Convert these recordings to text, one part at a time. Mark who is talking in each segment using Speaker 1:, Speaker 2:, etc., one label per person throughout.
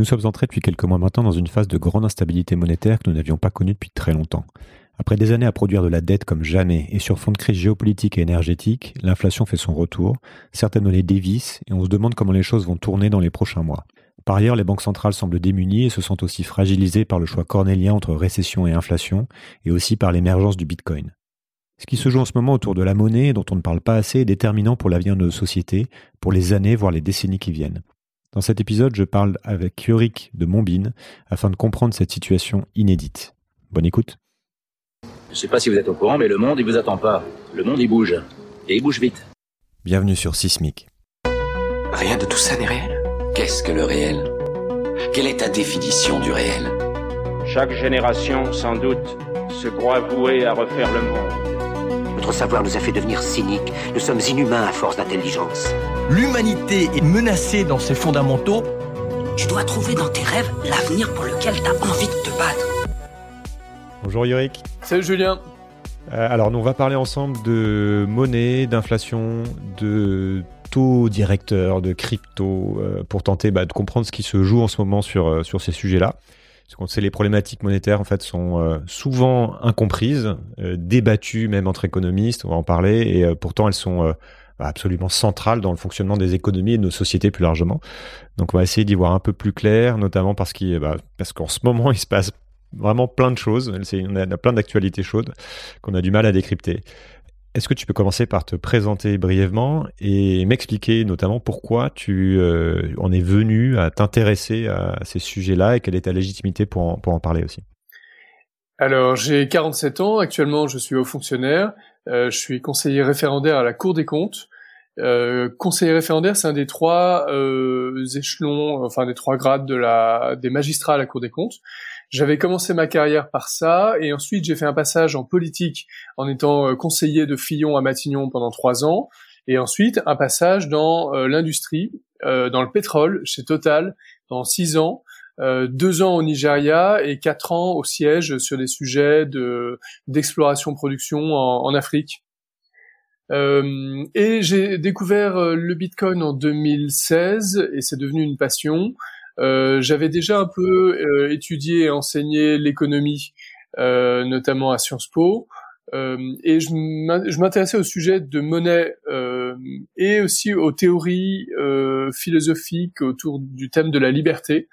Speaker 1: Nous sommes entrés depuis quelques mois maintenant dans une phase de grande instabilité monétaire que nous n'avions pas connue depuis très longtemps. Après des années à produire de la dette comme jamais et sur fond de crise géopolitique et énergétique, l'inflation fait son retour, certaines monnaies dévissent et on se demande comment les choses vont tourner dans les prochains mois. Par ailleurs, les banques centrales semblent démunies et se sentent aussi fragilisées par le choix cornélien entre récession et inflation et aussi par l'émergence du Bitcoin. Ce qui se joue en ce moment autour de la monnaie dont on ne parle pas assez est déterminant pour l'avenir de nos sociétés, pour les années voire les décennies qui viennent. Dans cet épisode, je parle avec Yorick de Montbine afin de comprendre cette situation inédite. Bonne écoute.
Speaker 2: Je ne sais pas si vous êtes au courant, mais le monde, il vous attend pas. Le monde, il bouge. Et il bouge vite.
Speaker 1: Bienvenue sur Sismic.
Speaker 3: Rien de tout ça n'est réel. Qu'est-ce que le réel? Quelle est ta définition du réel?
Speaker 4: Chaque génération, sans doute, se croit vouée à refaire le monde.
Speaker 5: Notre savoir nous a fait devenir cyniques. Nous sommes inhumains à force d'intelligence.
Speaker 6: L'humanité est menacée dans ses fondamentaux.
Speaker 5: Tu dois trouver dans tes rêves l'avenir pour lequel tu as envie de te battre.
Speaker 1: Bonjour Yorick.
Speaker 7: Salut Julien.
Speaker 1: Euh, alors, nous, on va parler ensemble de monnaie, d'inflation, de taux directeurs, de crypto, euh, pour tenter bah, de comprendre ce qui se joue en ce moment sur, euh, sur ces sujets-là. Parce qu'on sait les problématiques monétaires en fait sont souvent incomprises, débattues même entre économistes, on va en parler, et pourtant elles sont absolument centrales dans le fonctionnement des économies et de nos sociétés plus largement. Donc on va essayer d'y voir un peu plus clair, notamment parce bah, qu'en ce moment il se passe vraiment plein de choses. On a plein d'actualités chaudes qu'on a du mal à décrypter. Est-ce que tu peux commencer par te présenter brièvement et m'expliquer notamment pourquoi tu euh, en es venu à t'intéresser à ces sujets-là et quelle est ta légitimité pour pour en parler aussi?
Speaker 7: Alors, j'ai 47 ans. Actuellement, je suis haut fonctionnaire. Euh, je suis conseiller référendaire à la Cour des comptes. Euh, conseiller référendaire, c'est un des trois euh, échelons, enfin des trois grades de la, des magistrats à la Cour des comptes. J'avais commencé ma carrière par ça, et ensuite j'ai fait un passage en politique en étant euh, conseiller de Fillon à Matignon pendant trois ans, et ensuite un passage dans euh, l'industrie, euh, dans le pétrole, chez Total, dans six ans, deux ans au Nigeria et quatre ans au siège sur des sujets de d'exploration-production en, en, Afrique. et j'ai découvert le Bitcoin en 2016 et c'est devenu une passion. Euh, j'avais déjà un peu euh, étudié et enseigné l'économie, euh, notamment à Sciences Po. et je m'intéressais au sujet de monnaie et aussi aux théories philosophiques autour du thème de la liberté.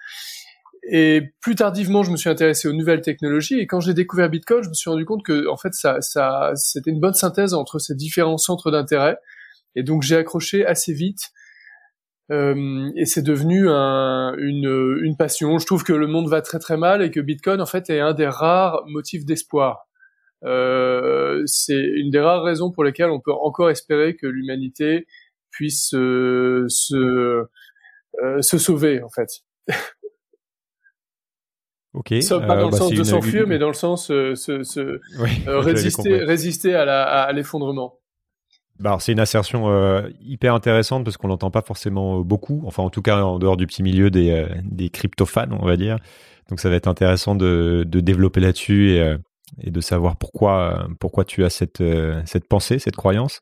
Speaker 7: Et plus tardivement, je me suis intéressé aux nouvelles technologies. Et quand j'ai découvert Bitcoin, je me suis rendu compte que, en fait, ça, ça, c'était une bonne synthèse entre ces différents centres d'intérêt. Et donc, j'ai accroché assez vite euh, et c'est devenu un, une, une, passion. Je trouve que le monde va très très mal et que Bitcoin en fait est un des rares motifs d'espoir. Euh, c'est une des rares raisons pour lesquelles on peut encore espérer que l'humanité puisse euh, se euh, se sauver en fait.
Speaker 1: Ok.
Speaker 7: pas dans le bah, sens de s'enfuir, mais dans le sens se, se résister résister à l'effondrement.
Speaker 1: Bah c'est une assertion euh, hyper intéressante parce qu'on l'entend pas forcément euh, beaucoup, enfin en tout cas en dehors du petit milieu des, euh, des crypto-fans, on va dire. Donc ça va être intéressant de, de développer là-dessus et, et, de savoir pourquoi, pourquoi tu as cette, cette pensée, cette croyance.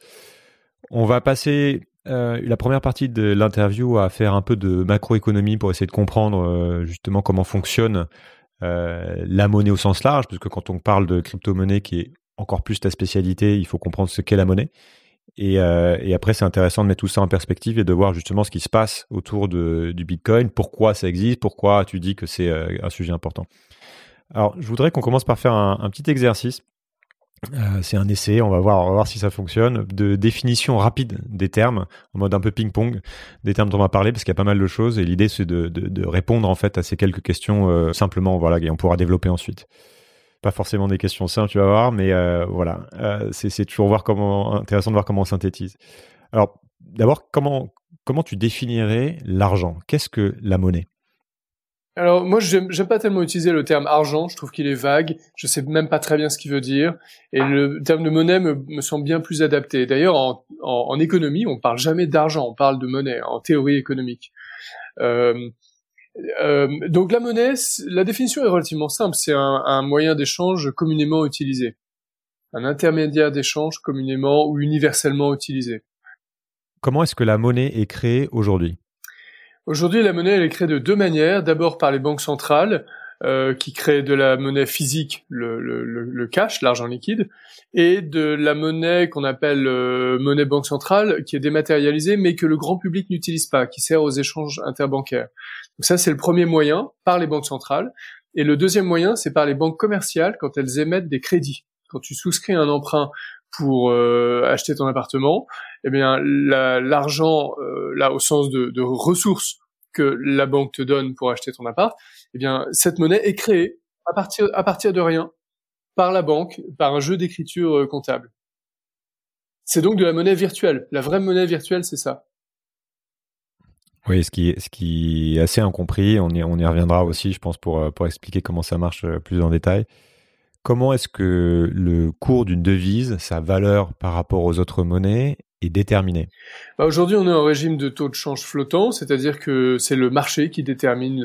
Speaker 1: On va passer la première partie de l'interview à faire un peu de macroéconomie pour essayer de comprendre justement comment fonctionne la monnaie au sens large, parce que quand on parle de crypto-monnaie qui est encore plus ta spécialité, il faut comprendre ce qu'est la monnaie. Et, euh, après, c'est intéressant de mettre tout ça en perspective et de voir justement ce qui se passe autour du Bitcoin, pourquoi ça existe, pourquoi tu dis que c'est euh, un sujet important. Alors, je voudrais qu'on commence par faire un petit exercice. Euh, c'est un essai, on va, voir, on va voir si ça fonctionne, de définition rapide des termes, en mode un peu ping-pong, des termes dont on va parler, parce qu'il y a pas mal de choses, et l'idée c'est de, répondre en fait à ces quelques questions euh, simplement, voilà, et on pourra développer ensuite. Pas forcément des questions simples, tu vas voir, mais euh, voilà, c'est toujours voir comment, intéressant de voir comment on synthétise. Alors, d'abord, comment, comment tu définirais l'argent? Qu'est-ce que la monnaie?
Speaker 7: Alors moi j'aime pas tellement utiliser le terme argent, je trouve qu'il est vague, je sais même pas très bien ce qu'il veut dire, et le terme de monnaie me, semble bien plus adapté. D'ailleurs en, économie on parle jamais d'argent, on parle de monnaie en théorie économique. Euh, euh, donc la monnaie, la définition est relativement simple, c'est un, moyen d'échange communément utilisé, un intermédiaire d'échange communément ou universellement utilisé.
Speaker 1: Comment est-ce que la monnaie est créée aujourd'hui?
Speaker 7: Aujourd'hui, la monnaie elle est créée de deux manières. D'abord par les banques centrales, euh, qui créent de la monnaie physique, le, cash, l'argent liquide, et de la monnaie qu'on appelle euh, monnaie banque centrale, qui est dématérialisée, mais que le grand public n'utilise pas, qui sert aux échanges interbancaires. Donc ça, c'est le premier moyen, par les banques centrales. Et le deuxième moyen, c'est par les banques commerciales quand elles émettent des crédits. Quand tu souscris un emprunt pour euh, acheter ton appartement, eh bien l'argent, euh, là au sens de, ressources que la banque te donne pour acheter ton appart, eh bien cette monnaie est créée à partir de rien par la banque, par un jeu d'écriture euh, comptable. C'est donc de la monnaie virtuelle. La vraie monnaie virtuelle, c'est ça.
Speaker 1: Oui, ce qui, est, assez incompris, on y, reviendra aussi, je pense, pour, pour expliquer comment ça marche euh, plus en détail. Comment est-ce que le cours d'une devise, sa valeur par rapport aux autres monnaies,
Speaker 7: bah Aujourd'hui, on est en régime de taux de change flottant, c'est-à-dire que c'est le marché qui détermine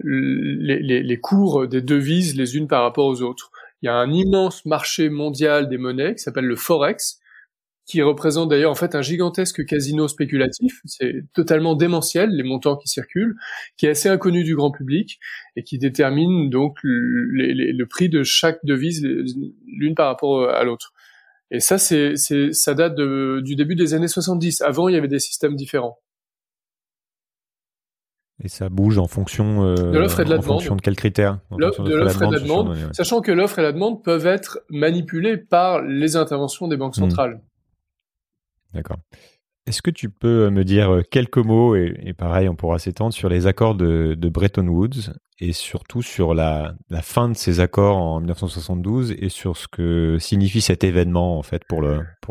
Speaker 7: les, cours des devises les unes par rapport aux autres. Il y a un immense marché mondial des monnaies qui s'appelle le Forex, qui représente d'ailleurs en fait un gigantesque casino spéculatif. C'est totalement démentiel les montants qui circulent, qui est assez inconnu du grand public et qui détermine donc le prix de chaque devise l'une par rapport à l'autre. Et ça, c'est, ça date du début des années 70. Avant, il y avait des systèmes différents.
Speaker 1: Et ça bouge en fonction euh,
Speaker 7: de l'offre et de la
Speaker 1: en
Speaker 7: demande.
Speaker 1: fonction de quels critères
Speaker 7: De l'offre et de la demande, sachant que l'offre et la demande peuvent être manipulées par les interventions des banques hmm. centrales.
Speaker 1: D'accord. Est-ce que tu peux me dire euh, quelques mots, et, pareil, on pourra s'étendre sur les accords de, Bretton Woods et surtout sur la, fin de ces accords en 1972 et sur ce que signifie cet événement en fait pour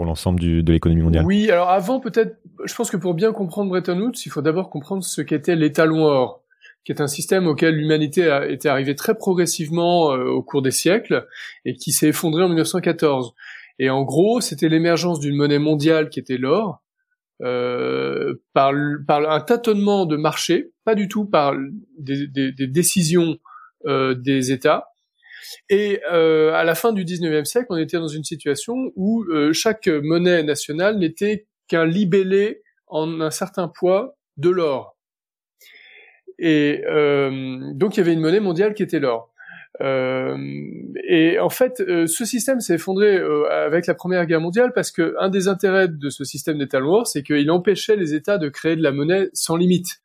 Speaker 1: l'ensemble de l'économie mondiale?
Speaker 7: Oui, alors avant peut-être, je pense que pour bien comprendre Bretton Woods, il faut d'abord comprendre ce qu'était l'étalon or, qui est un système auquel l'humanité était arrivée très progressivement euh, au cours des siècles et qui s'est effondré en 1914. Et en gros, c'était l'émergence d'une monnaie mondiale qui était l'or, euh, par, un tâtonnement de marché, pas du tout par des, décisions euh, des États. Et euh, à la fin du 19e siècle, on était dans une situation où chaque monnaie nationale n'était qu'un libellé en un certain poids de l'or. Et donc il y avait une monnaie mondiale qui était l'or. Euh, et en fait, euh, ce système s'est effondré euh, avec la Première Guerre mondiale parce que un des intérêts de ce système d'État lourd, c'est qu'il empêchait les États de créer de la monnaie sans limite.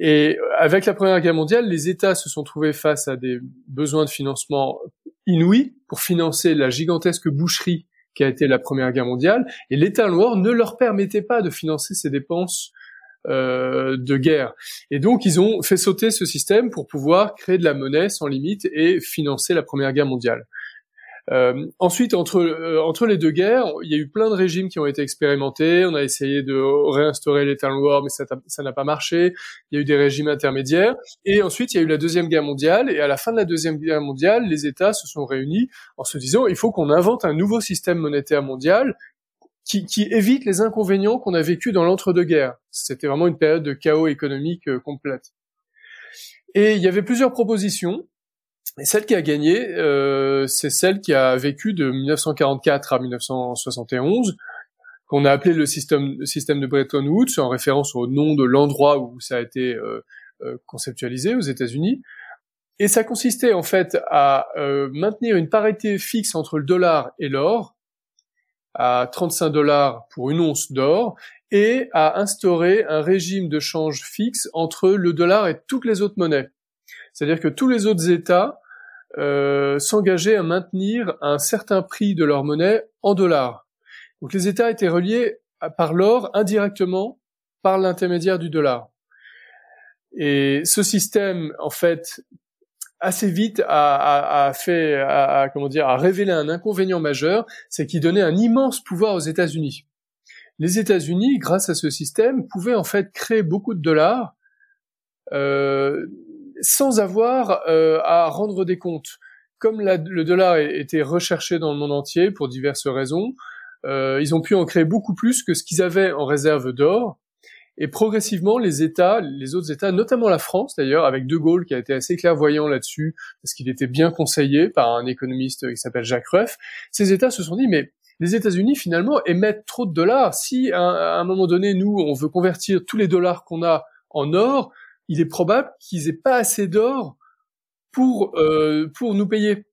Speaker 7: et avec la Première Guerre mondiale, les États se sont trouvés face à des besoins de financement inouïs pour financer la gigantesque boucherie qui a été la Première Guerre mondiale, et l'État lourd ne leur permettait pas de financer ces dépenses euh, de guerre. Et donc ils ont fait sauter ce système pour pouvoir créer de la monnaie sans limite et financer la Première Guerre mondiale. Euh, ensuite, entre euh, entre les deux guerres, il y a eu plein de régimes qui ont été expérimentés. On a essayé de réinstaurer l'Eternal War, mais ça n'a pas marché. Il y a eu des régimes intermédiaires. Et ensuite, il y a eu la deuxième guerre mondiale. Et à la fin de la deuxième guerre mondiale, les États se sont réunis en se disant il faut qu'on invente un nouveau système monétaire mondial qui, qui évite les inconvénients qu'on a vécu dans l'entre-deux-guerres. C'était vraiment une période de chaos économique euh, complète. Et il y avait plusieurs propositions. Et celle qui a gagné, euh, c'est celle qui a vécu de 1944 à 1971, qu'on a appelé le système, le système de Bretton Woods, en référence au nom de l'endroit où ça a été euh, euh conceptualisé aux États-Unis. Et ça consistait en fait à euh, maintenir une parité fixe entre le dollar et l'or, à 35 dollars pour une once d'or et à instaurer un régime de change fixe entre le dollar et toutes les autres monnaies. C'est-à-dire que tous les autres États euh, s'engageaient à maintenir un certain prix de leur monnaie en dollars. Donc les États étaient reliés par l'or indirectement par l'intermédiaire du dollar. Et ce système, en fait, assez vite a, fait, comment dire, a révélé un inconvénient majeur, c'est qu'il donnait un immense pouvoir aux États-Unis. Les États-Unis, grâce à ce système, pouvaient en fait créer beaucoup de dollars euh, sans avoir euh, à rendre des comptes. Comme le dollar était recherché dans le monde entier pour diverses raisons, euh, ils ont pu en créer beaucoup plus que ce qu'ils avaient en réserve d'or. Et progressivement, les États, les autres États, notamment la France d'ailleurs, avec De Gaulle qui a été assez clairvoyant là-dessus, parce qu'il était bien conseillé par un économiste qui s'appelle Jacques Rueff, ces États se sont dit, mais les États-Unis finalement émettent trop de dollars. Si à, un moment donné, nous, on veut convertir tous les dollars qu'on a en or, il est probable qu'ils aient pas assez d'or pour euh, pour nous payer.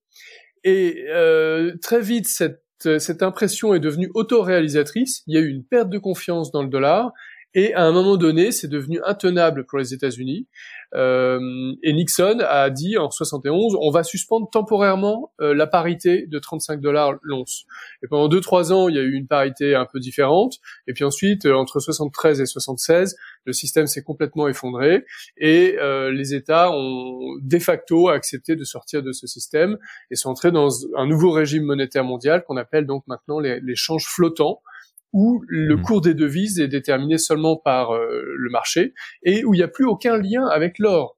Speaker 7: Et euh, très vite, cette cette impression est devenue autoréalisatrice. Il y a eu une perte de confiance dans le dollar et à un moment donné, c'est devenu intenable pour les États-Unis. Euh, et Nixon a dit en 71, on va suspendre temporairement euh, la parité de 35 dollars l'once. Et pendant deux trois ans, il y a eu une parité un peu différente. Et puis ensuite, euh, entre 73 et 76, le système s'est complètement effondré et euh, les États ont de facto accepté de sortir de ce système et sont entrés dans un nouveau régime monétaire mondial qu'on appelle donc maintenant les, les changes flottants où le hmm. cours des devises est déterminé seulement par euh, le marché et où il n'y a plus aucun lien avec l'or.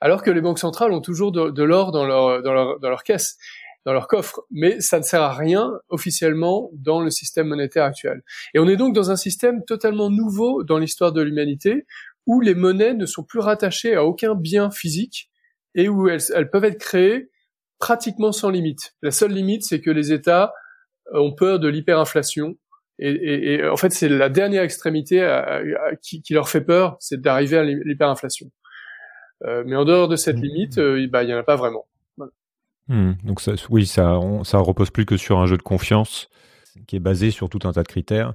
Speaker 7: Alors que les banques centrales ont toujours de, l'or dans leur, dans, leur, dans leur caisse, dans leur coffre, mais ça ne sert à rien officiellement dans le système monétaire actuel. Et on est donc dans un système totalement nouveau dans l'histoire de l'humanité où les monnaies ne sont plus rattachées à aucun bien physique et où elles, elles peuvent être créées pratiquement sans limite. La seule limite, c'est que les États ont peur de l'hyperinflation et, en fait, c'est la dernière extrémité qui, leur fait peur, c'est d'arriver à l'hyperinflation. Euh, mais en dehors de cette mmh. limite, euh, bah, il n'y en a pas vraiment.
Speaker 1: Mmh. donc ça, oui, ça, on, ça repose plus que sur un jeu de confiance qui est basé sur tout un tas de critères.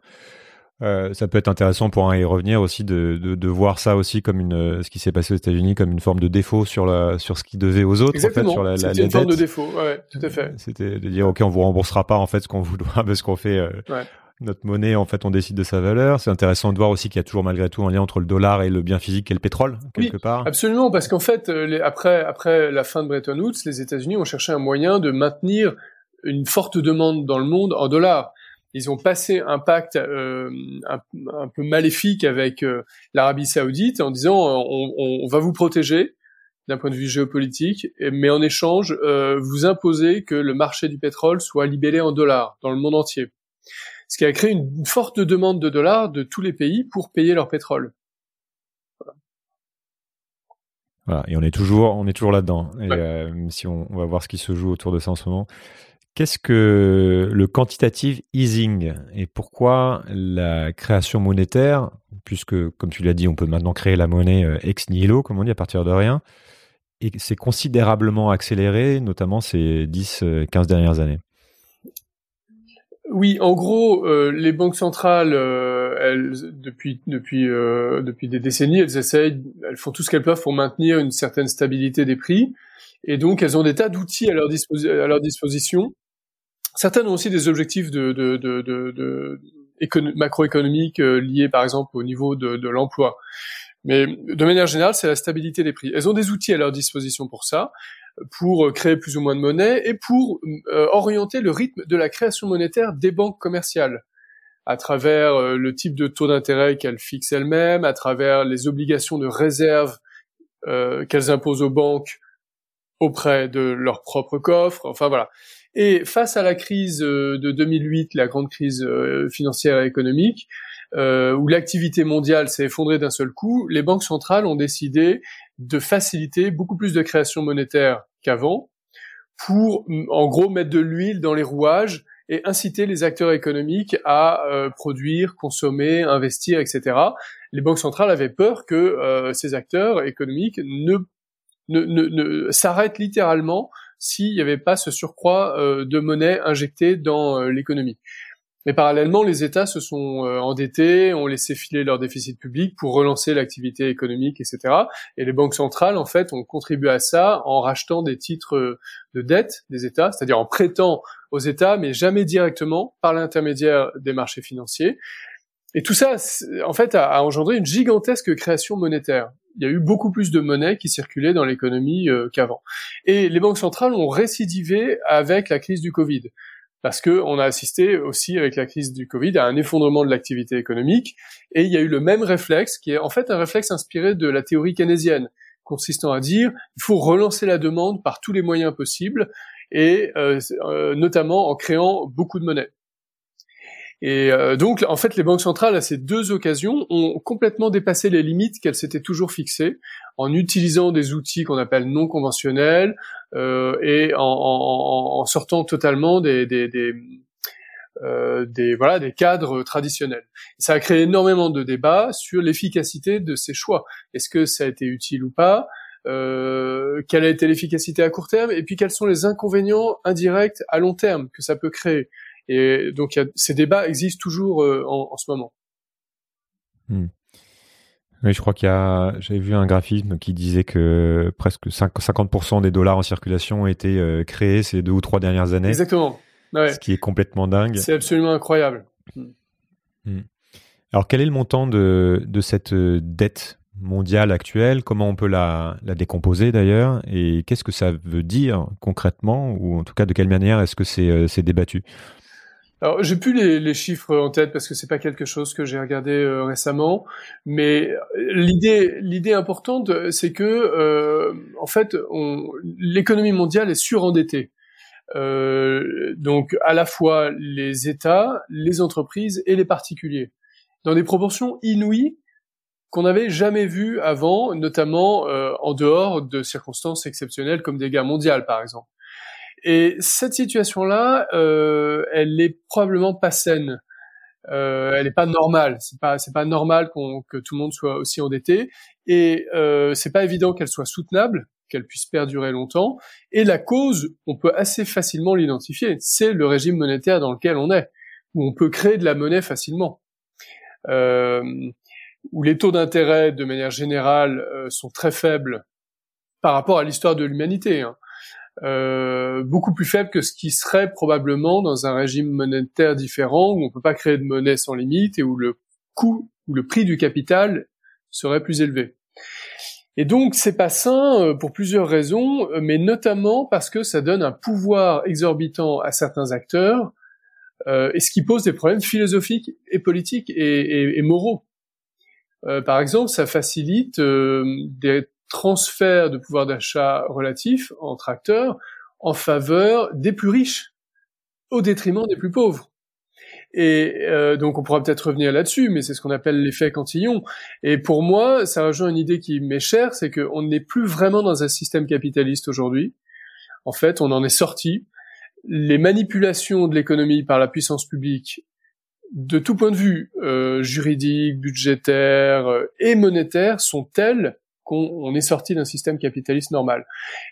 Speaker 1: Euh, ça peut être intéressant pour y revenir aussi de, de, voir ça aussi comme une ce qui s'est passé aux États-Unis comme une forme de défaut sur la sur ce qui devait aux autres
Speaker 7: en fait
Speaker 1: sur la,
Speaker 7: la, une forme de défaut ouais tout à fait
Speaker 1: c'était de dire ok on vous remboursera pas en fait ce qu'on vous doit parce qu'on fait ouais notre monnaie, en fait, on décide de sa valeur. C'est intéressant de voir aussi qu'il y a toujours malgré tout un lien entre le dollar et le bien physique et le pétrole, quelque
Speaker 7: oui,
Speaker 1: part.
Speaker 7: Absolument, parce qu'en fait, euh, après, après la fin de Bretton Woods, les États-Unis ont cherché un moyen de maintenir une forte demande dans le monde en dollars. Ils ont passé un pacte euh, un, peu maléfique avec euh, l'Arabie Saoudite en disant on, on, va vous protéger d'un point de vue géopolitique, mais en échange, vous imposez que le marché du pétrole soit libellé en dollars dans le monde entier ce qui a créé une forte demande de dollars de tous les pays pour payer leur pétrole.
Speaker 1: Voilà. et on est toujours, on est toujours là-dedans. Et euh, si on, va voir ce qui se joue autour de ça en ce moment. Qu'est-ce que le quantitative easing et pourquoi la création monétaire, puisque comme tu l'as dit, on peut maintenant créer la monnaie euh, ex nihilo, comme on dit, à partir de rien, et c'est considérablement accéléré, notamment ces 10-15 euh, dernières années?
Speaker 7: Oui, en gros, euh, les banques centrales, euh, elles, depuis depuis euh, depuis des décennies, elles essayent, elles font tout ce qu'elles peuvent pour maintenir une certaine stabilité des prix, et donc elles ont des tas d'outils à leur, à leur disposition. Certaines ont aussi des objectifs de, de, de, macroéconomiques liés, par exemple, au niveau de, l'emploi. Mais de manière générale, c'est la stabilité des prix. Elles ont des outils à leur disposition pour ça pour créer plus ou moins de monnaie et pour euh, orienter le rythme de la création monétaire des banques commerciales à travers euh, le type de taux d'intérêt qu'elles fixent elles-mêmes, à travers les obligations de réserve euh, qu'elles imposent aux banques auprès de leur propre coffre, enfin voilà. Et face à la crise de 2008, la grande crise financière et économique, où l'activité mondiale s'est effondrée d'un seul coup, les banques centrales ont décidé de faciliter beaucoup plus de création monétaire qu'avant pour, en gros, mettre de l'huile dans les rouages et inciter les acteurs économiques à euh, produire, consommer, investir, etc. Les banques centrales avaient peur que euh, ces acteurs économiques ne, ne, ne, s'arrêtent littéralement s'il n'y avait pas ce surcroît euh, de monnaie injectée dans l'économie. Mais parallèlement, les États se sont euh, endettés, ont laissé filer leur déficit public pour relancer l'activité économique, etc. Et les banques centrales, en fait, ont contribué à ça en rachetant des titres euh, de dette des États, c'est-à-dire en prêtant aux États, mais jamais directement par l'intermédiaire des marchés financiers. Et tout ça, en fait, a, engendré une gigantesque création monétaire. Il y a eu beaucoup plus de monnaie qui circulait dans l'économie euh, qu'avant. Et les banques centrales ont récidivé avec la crise du Covid parce que on a assisté aussi avec la crise du Covid à un effondrement de l'activité économique et il y a eu le même réflexe qui est en fait un réflexe inspiré de la théorie keynésienne consistant à dire il faut relancer la demande par tous les moyens possibles et euh, euh, notamment en créant beaucoup de monnaie. Et euh, donc, en fait, les banques centrales, à ces deux occasions, ont complètement dépassé les limites qu'elles s'étaient toujours fixées en utilisant des outils qu'on appelle non conventionnels et en, en, en, sortant totalement des, des, des, des voilà des cadres traditionnels. ça a créé énormément de débats sur l'efficacité de ces choix. Est-ce que ça a été utile ou pas? Euh, Quelle a été l'efficacité à court terme? Et puis quels sont les inconvénients indirects à long terme que ça peut créer? Et donc ces débats existent toujours en, en, ce moment.
Speaker 1: Hmm. Oui, je crois qu'il y a, j'avais vu un graphisme qui disait que presque 50% des dollars en circulation ont été euh, créés ces deux ou trois dernières années.
Speaker 7: Exactement. Ouais.
Speaker 1: Ce qui est complètement dingue.
Speaker 7: C'est absolument incroyable.
Speaker 1: Hmm. Alors, quel est le montant de, de cette euh, dette mondiale actuelle? Comment on peut la, la décomposer d'ailleurs? Et qu'est-ce que ça veut dire concrètement? Ou en tout cas, de quelle manière est-ce que c'est euh, débattu?
Speaker 7: Alors, j'ai plus les, chiffres en tête parce que c'est pas quelque chose que j'ai regardé euh, récemment, mais l'idée, l'idée importante, c'est que, euh, en fait, l'économie mondiale est surendettée. Euh, donc, à la fois les États, les entreprises et les particuliers, dans des proportions inouïes qu'on n'avait jamais vues avant, notamment euh, en dehors de circonstances exceptionnelles comme des guerres mondiales, par exemple. Et cette situation-là, euh, elle est probablement pas saine. Euh, elle n'est pas normale. C'est pas c'est pas normal que tout le monde soit aussi endetté. Et euh, c'est pas évident qu'elle soit soutenable, qu'elle puisse perdurer longtemps. Et la cause, on peut assez facilement l'identifier. C'est le régime monétaire dans lequel on est, où on peut créer de la monnaie facilement. Euh, où les taux d'intérêt, de manière générale, euh, sont très faibles par rapport à l'histoire de l'humanité. Hein. Euh, beaucoup plus faible que ce qui serait probablement dans un régime monétaire différent où on peut pas créer de monnaie sans limite et où le coût ou le prix du capital serait plus élevé. Et donc c'est pas sain euh, pour plusieurs raisons, euh, mais notamment parce que ça donne un pouvoir exorbitant à certains acteurs, et ce qui pose des problèmes philosophiques et politiques et, moraux. Par exemple, ça facilite des transfert de pouvoir d'achat relatif entre acteurs en faveur des plus riches au détriment des plus pauvres. Et euh, donc on pourra peut-être revenir là-dessus, mais c'est ce qu'on appelle l'effet Cantillon. Et pour moi, ça rejoint une idée qui m'est chère, c'est qu'on n'est plus vraiment dans un système capitaliste aujourd'hui. En fait, on en est sorti. Les manipulations de l'économie par la puissance publique, de tout point de vue euh, juridique, budgétaire euh, et monétaire, sont telles qu'on est sorti d'un système capitaliste normal.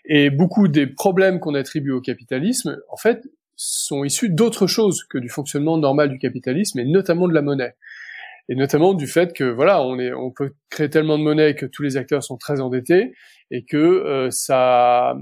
Speaker 7: Et beaucoup des problèmes qu'on attribue au capitalisme, en fait, sont issus d'autres choses que du fonctionnement normal du capitalisme, et notamment de la monnaie. Et notamment du fait que voilà, on est, on peut créer tellement de monnaie que tous les acteurs sont très endettés et que euh, ça,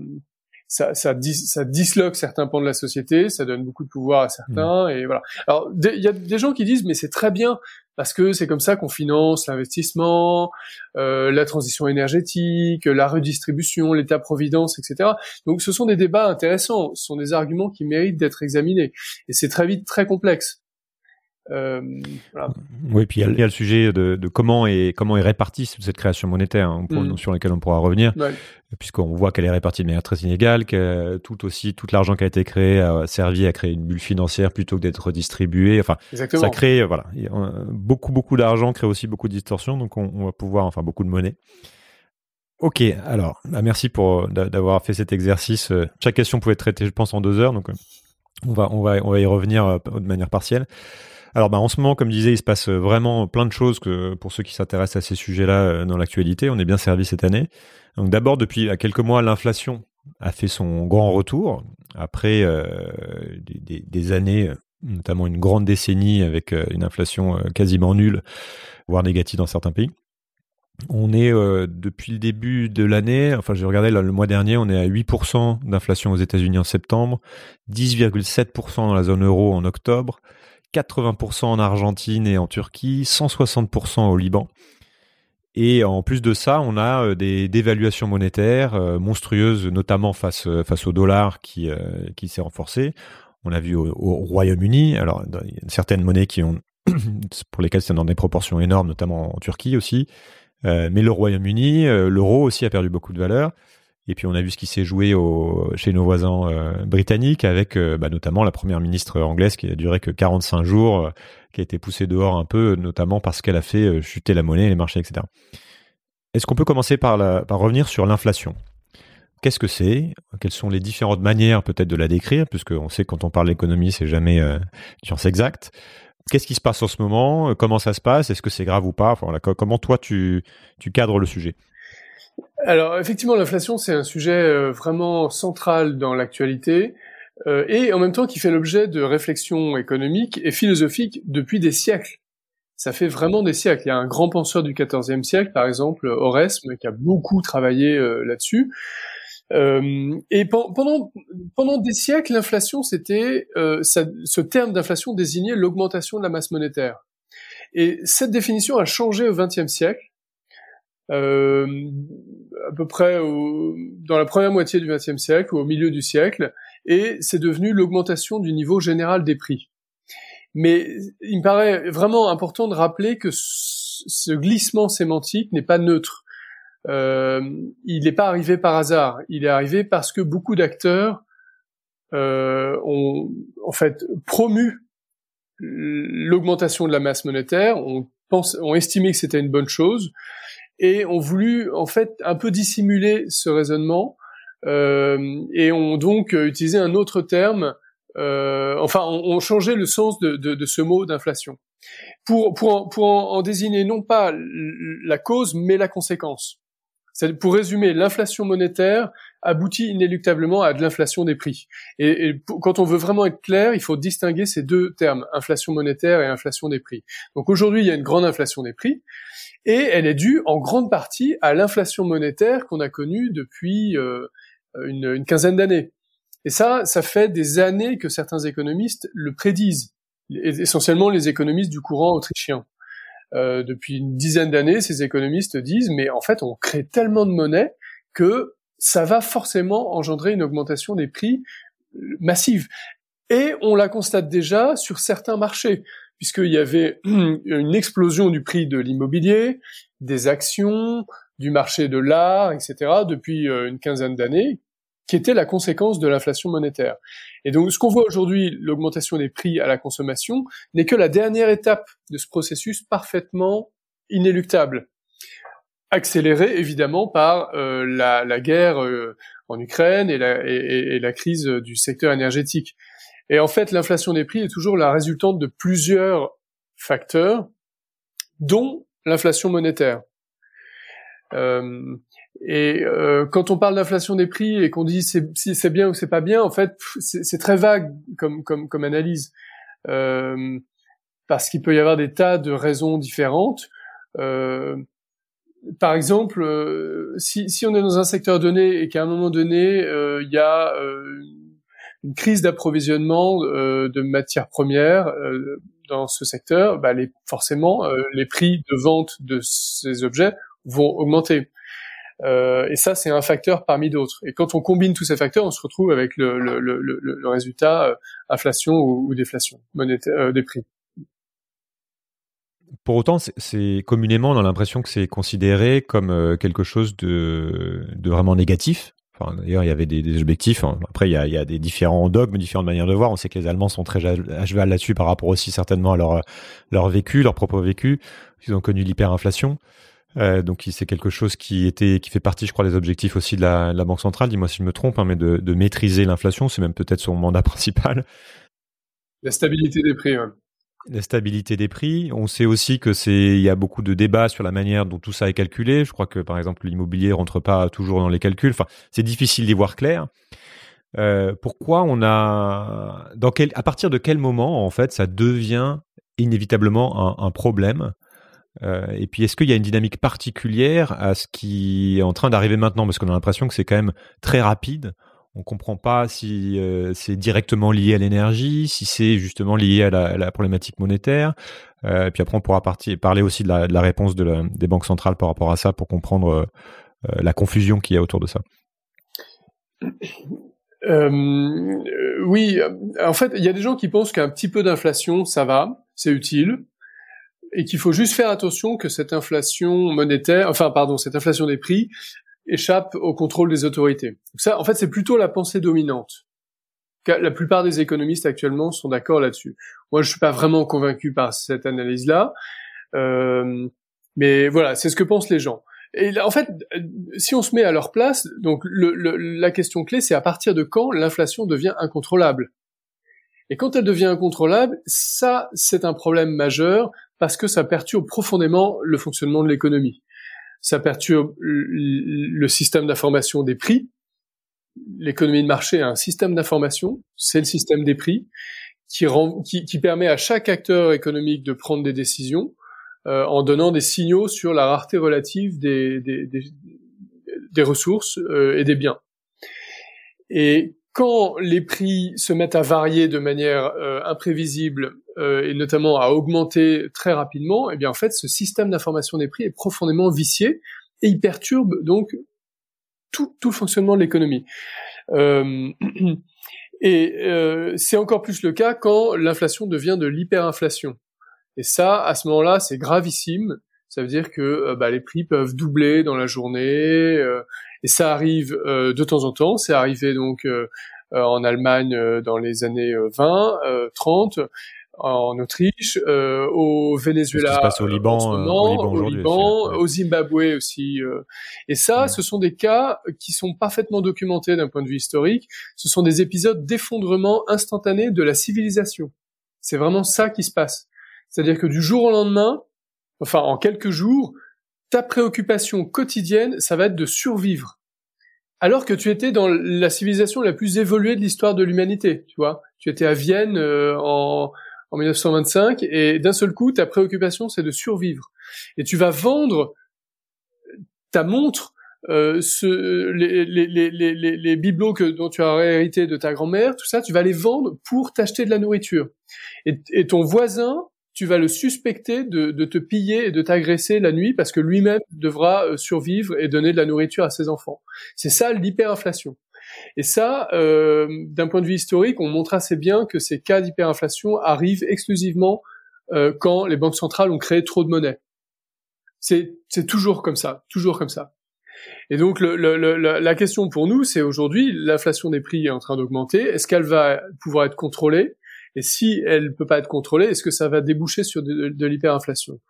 Speaker 7: ça, ça, ça, disloque certains pans de la société, ça donne beaucoup de pouvoir à certains, mmh. et voilà. Alors, il y a des gens qui disent, mais c'est très bien parce que c'est comme ça qu'on finance l'investissement, euh, la transition énergétique, la redistribution, l'État-providence, etc. Donc ce sont des débats intéressants, ce sont des arguments qui méritent d'être examinés. Et c'est très vite très complexe.
Speaker 1: Euh, Oui, puis il y, a le sujet de, de, comment est comment est répartie cette création monétaire, hein, mm. sur laquelle on pourra revenir, puisqu'on voit qu'elle est répartie de manière très inégale, que tout aussi tout l'argent qui a été créé a servi à créer une bulle financière plutôt que d'être redistribué. Enfin, ça crée voilà beaucoup beaucoup d'argent crée aussi beaucoup de distorsions, donc on, on, va pouvoir enfin beaucoup de monnaie. Ok, alors bah, merci pour d'avoir fait cet exercice. Chaque question pouvait être traitée, je pense, en deux heures, donc on va on va on va y revenir euh, de manière partielle. Alors bah, en ce moment, comme je disais, il se passe euh, vraiment plein de choses que pour ceux qui s'intéressent à ces sujets-là euh, dans l'actualité, on est bien servi cette année. Donc d'abord, depuis quelques mois, l'inflation a fait son grand retour après euh, des, des, années, notamment une grande décennie avec une inflation quasiment nulle, voire négative dans certains pays. On est depuis le début de l'année, enfin j'ai regardé le mois dernier, on est à 8% d'inflation aux États-Unis en septembre, 10,7% dans la zone euro en octobre, 80% en Argentine et en Turquie, 160% au Liban. Et en plus de ça, on a euh, des dévaluations monétaires euh, monstrueuses, notamment face euh, face au dollar qui s'est renforcé. On a vu au, Royaume-Uni, alors il y a certaines monnaies qui ont pour lesquelles c'est dans des proportions énormes, notamment en Turquie aussi. mais le Royaume-Uni, l'euro aussi a perdu beaucoup de valeur. Et puis on a vu ce qui s'est joué chez nos voisins euh, britanniques avec euh, bah, notamment la première ministre anglaise qui a duré que 45 jours, euh, qui a été poussée dehors un peu, notamment parce qu'elle a fait chuter la monnaie, les marchés, etc. Est-ce qu'on peut commencer par, la, par revenir sur l'inflation? Qu'est-ce que c'est? Quelles sont les différentes manières peut-être de la décrire? Puisque on sait que quand on parle d'économie, c'est jamais science exacte. Qu'est-ce qui se passe en ce moment? Comment ça se passe? Est-ce que c'est grave ou pas? Comment toi tu cadres le sujet?
Speaker 7: Alors effectivement, l'inflation c'est un sujet euh, vraiment central dans l'actualité euh, et en même temps qui fait l'objet de réflexions économiques et philosophiques depuis des siècles. Ça fait vraiment des siècles. Il y a un grand penseur du XIVe siècle, par exemple, Oresme, qui a beaucoup travaillé euh, là-dessus. Euh, et pendant pendant des siècles, l'inflation, c'était euh, ce terme d'inflation désignait l'augmentation de la masse monétaire. Et cette définition a changé au XXe siècle, euh, à peu près au, dans la première moitié du XXe siècle ou au milieu du siècle, et c'est devenu l'augmentation du niveau général des prix. Mais il me paraît vraiment important de rappeler que ce glissement sémantique n'est pas neutre. Euh, il n'est pas arrivé par hasard. Il est arrivé parce que beaucoup d'acteurs euh, ont en fait promu l'augmentation de la masse monétaire, ont, pense, ont estimé que c'était une bonne chose et ont voulu en fait un peu dissimuler ce raisonnement euh, et ont donc utilisé un autre terme euh, enfin, on, on, changeait le sens de, de, de ce mot d'inflation pour, pour, en, pour en, désigner non pas la cause, mais la conséquence. Pour résumer, l'inflation monétaire aboutit inéluctablement à de l'inflation des prix. Et, quand on veut vraiment être clair, il faut distinguer ces deux termes, inflation monétaire et inflation des prix. Donc aujourd'hui, il y a une grande inflation des prix, et elle est due en grande partie à l'inflation monétaire qu'on a connue depuis euh, une, une quinzaine d'années. Et ça, ça fait des années que certains économistes le prédisent, essentiellement les économistes du courant autrichien. Euh, depuis une dizaine d'années, ces économistes disent, mais en fait, on crée tellement de monnaie que ça va forcément engendrer une augmentation des prix massive. Et on la constate déjà sur certains marchés, puisqu'il y avait une explosion du prix de l'immobilier, des actions, du marché de l'art, etc., depuis euh, une quinzaine d'années, qui était la conséquence de l'inflation monétaire. Et donc ce qu'on voit aujourd'hui, l'augmentation des prix à la consommation, n'est que la dernière étape de ce processus parfaitement inéluctable, accéléré évidemment par euh, la, la, guerre euh, en Ukraine et la, et, et la, crise du secteur énergétique. Et en fait, l'inflation des prix est toujours la résultante de plusieurs facteurs, dont l'inflation monétaire. Euh, et euh, quand on parle d'inflation des prix et qu'on dit si c'est bien ou c'est pas bien, en fait, c'est très vague comme comme comme analyse euh, parce qu'il peut y avoir des tas de raisons différentes. Euh, par exemple, euh, si, si on est dans un secteur donné et qu'à un moment donné euh, il y a une crise d'approvisionnement de matières premières dans ce secteur, bah les, forcément les prix de vente de ces objets vont augmenter. Euh, et ça, c'est un facteur parmi d'autres. Et quand on combine tous ces facteurs, on se retrouve avec le, le, le, le résultat euh, inflation ou, ou déflation monétaire euh, des prix.
Speaker 1: Pour autant, c'est communément on a l'impression que c'est considéré comme euh, quelque chose de, de vraiment négatif. Enfin, D'ailleurs, il y avait des, des objectifs. Hein. Après, il y, a, il y, a, des différents dogmes, différentes manières de voir. On sait que les Allemands sont très à cheval là-dessus par rapport aussi certainement à leur, leur vécu, leur propre vécu. Ils ont connu l'hyperinflation. Euh, donc c'est quelque chose qui était, qui fait partie, je crois, des objectifs aussi de la, la Banque centrale. Dis-moi si je me trompe, hein, mais de, de maîtriser l'inflation, c'est même peut-être son mandat principal.
Speaker 7: La stabilité des prix. Ouais.
Speaker 1: La stabilité des prix. On sait aussi que c'est, il y a beaucoup de débats sur la manière dont tout ça est calculé. Je crois que par exemple l'immobilier rentre pas toujours dans les calculs. Enfin, c'est difficile d'y voir clair. Euh, pourquoi on a, dans quel, à partir de quel moment en fait ça devient inévitablement un, un problème? Euh, et puis, est-ce qu'il y a une dynamique particulière à ce qui est en train d'arriver maintenant? Parce qu'on a l'impression que c'est quand même très rapide. On comprend pas si euh, c'est directement lié à l'énergie, si c'est justement lié à la, problématique monétaire. Euh, puis après, on pourra parler aussi de la, réponse des banques centrales par rapport à ça pour comprendre euh la confusion qu'il y a autour de ça.
Speaker 7: oui, en fait, il y a des gens qui pensent qu'un petit peu d'inflation, ça va, c'est utile et qu'il faut juste faire attention que cette inflation monétaire, enfin pardon, cette inflation des prix échappe au contrôle des autorités. Ça, en fait, c'est plutôt la pensée dominante. La plupart des économistes actuellement sont d'accord là-dessus. Moi, je suis pas vraiment convaincu par cette analyse-là, euh, mais voilà, c'est ce que pensent les gens. Et là, en fait, si on se met à leur place, donc la question clé, c'est à partir de quand l'inflation devient incontrôlable? Et quand elle devient incontrôlable, ça, c'est un problème majeur parce que ça perturbe profondément le fonctionnement de l'économie. Ça perturbe le système d'information des prix. L'économie de marché a un système d'information, c'est le système des prix, qui, rend, qui, qui, permet à chaque acteur économique de prendre des décisions euh, en donnant des signaux sur la rareté relative des, des, des, ressources euh, et des biens. Et quand les prix se mettent à varier de manière euh, imprévisible euh, et notamment à augmenter très rapidement, eh bien en fait ce système d'information des prix est profondément vicié et il perturbe donc tout, tout le fonctionnement de l'économie. Euh, et euh, c'est encore plus le cas quand l'inflation devient de l'hyperinflation. Et ça, à ce moment-là, c'est gravissime. Ça veut dire que euh, bah, les prix peuvent doubler dans la journée, et ça arrive de temps en temps. C'est arrivé donc en Allemagne dans les années 20, 30 en Autriche, euh, au Venezuela,
Speaker 1: ce qui se passe au Liban,
Speaker 7: au, Liban, au, Liban, au Zimbabwe aussi. et ça, ce sont des cas qui sont parfaitement documentés d'un point de vue historique. Ce sont des épisodes d'effondrement instantané de la civilisation. C'est vraiment ça qui se passe. C'est-à-dire que du jour au lendemain, enfin en quelques jours, ta préoccupation quotidienne, ça va être de survivre. Alors que tu étais dans la civilisation la plus évoluée de l'histoire de l'humanité, tu vois. Tu étais à Vienne euh, en, en 1925 et d'un seul coup, ta préoccupation, c'est de survivre. Et tu vas vendre ta montre, euh, ce, les, les, les, les, bibelots que, dont tu as hérité de ta grand-mère, tout ça, tu vas les vendre pour t'acheter de la nourriture. Et, et ton voisin, tu vas le suspecter de, de te piller et de t'agresser la nuit parce que lui-même devra euh, survivre et donner de la nourriture à ses enfants. C'est ça l'hyperinflation. Et ça, euh, d'un point de vue historique, on montre assez bien que ces cas d'hyperinflation arrivent exclusivement euh, quand les banques centrales ont créé trop de monnaie. C'est toujours comme ça, toujours comme ça. Et donc la question pour nous, c'est aujourd'hui, l'inflation des prix est en train d'augmenter. Est-ce qu'elle va pouvoir être contrôlée? Et si elle ne peut pas être contrôlée, est-ce que ça va déboucher sur de l'hyperinflation?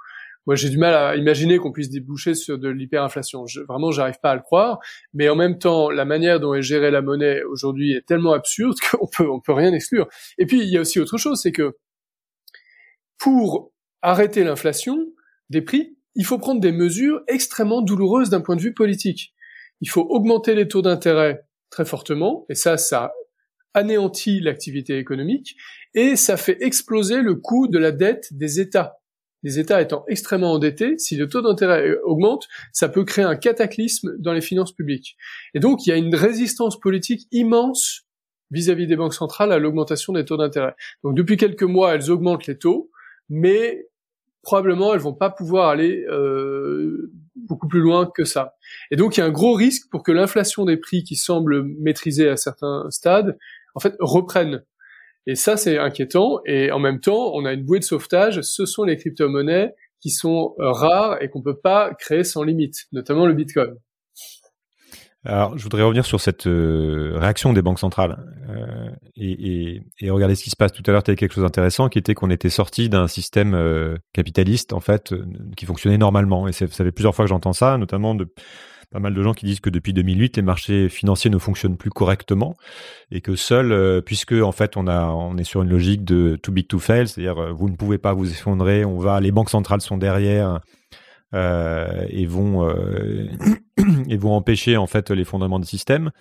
Speaker 7: Moi, j'ai du mal à imaginer qu'on puisse déboucher sur de l'hyperinflation. Je, vraiment, j'arrive pas à le croire. Mais en même temps, la manière dont est gérée la monnaie aujourd'hui est tellement absurde qu'on peut, on peut rien exclure. Et puis, il y a aussi autre chose, c'est que pour arrêter l'inflation des prix, il faut prendre des mesures extrêmement douloureuses d'un point de vue politique. Il faut augmenter les taux d'intérêt très fortement, et ça, ça anéantit l'activité économique et ça fait exploser le coût de la dette des États. Les États étant extrêmement endettés, si le taux d'intérêt augmente, ça peut créer un cataclysme dans les finances publiques. Et donc, il y a une résistance politique immense vis-à-vis des banques centrales à l'augmentation des taux d'intérêt. Donc, depuis quelques mois, elles augmentent les taux, mais probablement, elles vont pas pouvoir aller euh, beaucoup plus loin que ça. Et donc, il y a un gros risque pour que l'inflation des prix, qui semble maîtrisée à certains stades, en fait, reprennent. Et ça, c'est inquiétant. Et en même temps, on a une bouée de sauvetage. Ce sont les crypto-monnaies qui sont euh, rares et qu'on peut pas créer sans limite, notamment le Bitcoin.
Speaker 1: Alors, je voudrais revenir sur cette euh, réaction des banques centrales euh, et, et, regarder ce qui se passe. Tout à l'heure, tu avais quelque chose d'intéressant qui était qu'on était sorti d'un système capitaliste, en fait, qui fonctionnait normalement. Et ça fait plusieurs fois que j'entends ça, notamment de pas mal de gens qui disent que depuis 2008, les marchés financiers ne fonctionnent plus correctement et que seuls, euh, puisque en fait on a, on est sur une logique de too big to fail, c'est-à-dire euh, vous ne pouvez pas vous effondrer, on va, les banques centrales sont derrière euh, et vont euh, et vont empêcher en fait l'effondrement du système.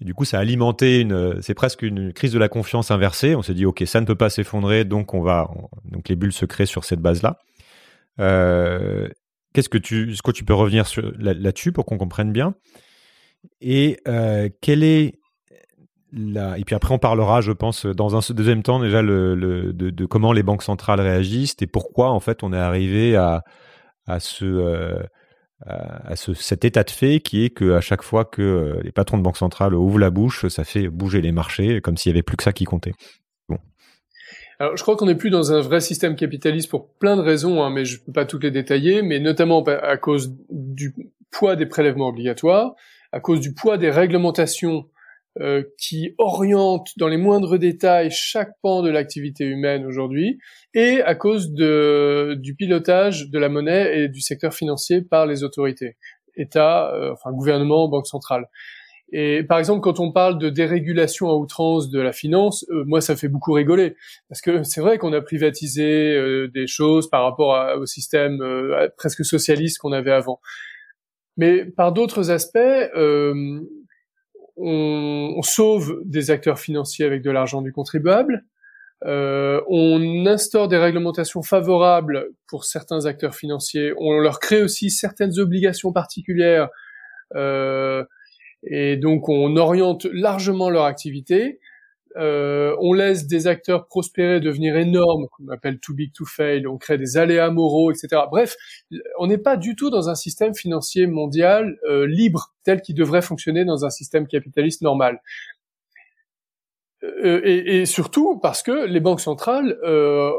Speaker 1: Et du coup, ça a alimenté une, c'est presque une crise de la confiance inversée. On s'est dit, ok, ça ne peut pas s'effondrer, donc on va, donc les bulles se créent sur cette base-là. Qu'est-ce que tu, ce que tu peux revenir là-dessus pour qu'on comprenne bien? Et euh, est la et puis après on parlera, je pense, dans un deuxième temps déjà de, comment les banques centrales réagissent et pourquoi en fait on est arrivé à euh, ce, cet état de fait qui est que à chaque fois que euh, les patrons de banques centrales ouvrent la bouche, ça fait bouger les marchés comme s'il y avait plus que ça qui comptait.
Speaker 7: Alors, je crois qu'on n'est plus dans un vrai système capitaliste pour plein de raisons, hein, mais je ne peux pas toutes les détailler, mais notamment à cause du poids des prélèvements obligatoires, à cause du poids des réglementations euh, qui orientent dans les moindres détails chaque pan de l'activité humaine aujourd'hui, et à cause du pilotage de la monnaie et du secteur financier par les autorités. État, enfin gouvernement, banque centrale. Et par exemple, quand on parle de dérégulation à outrance de la finance, moi, ça fait beaucoup rigoler parce que c'est vrai qu'on a privatisé des choses par rapport au système presque socialiste qu'on avait avant. Mais par d'autres aspects, euh, on, on, sauve des acteurs financiers avec de l'argent du contribuable. Euh, on instaure des réglementations favorables pour certains acteurs financiers. On leur crée aussi certaines obligations particulières. Euh, et donc on oriente largement leur activité. Euh, on laisse des acteurs prospérer, devenir énormes, qu'on appelle too big to fail, on crée des aléas moraux, etc. Bref, on n'est pas du tout dans un système financier mondial euh, libre tel qu'il devrait fonctionner dans un système capitaliste normal. Euh, et, et, surtout parce que les banques centrales euh,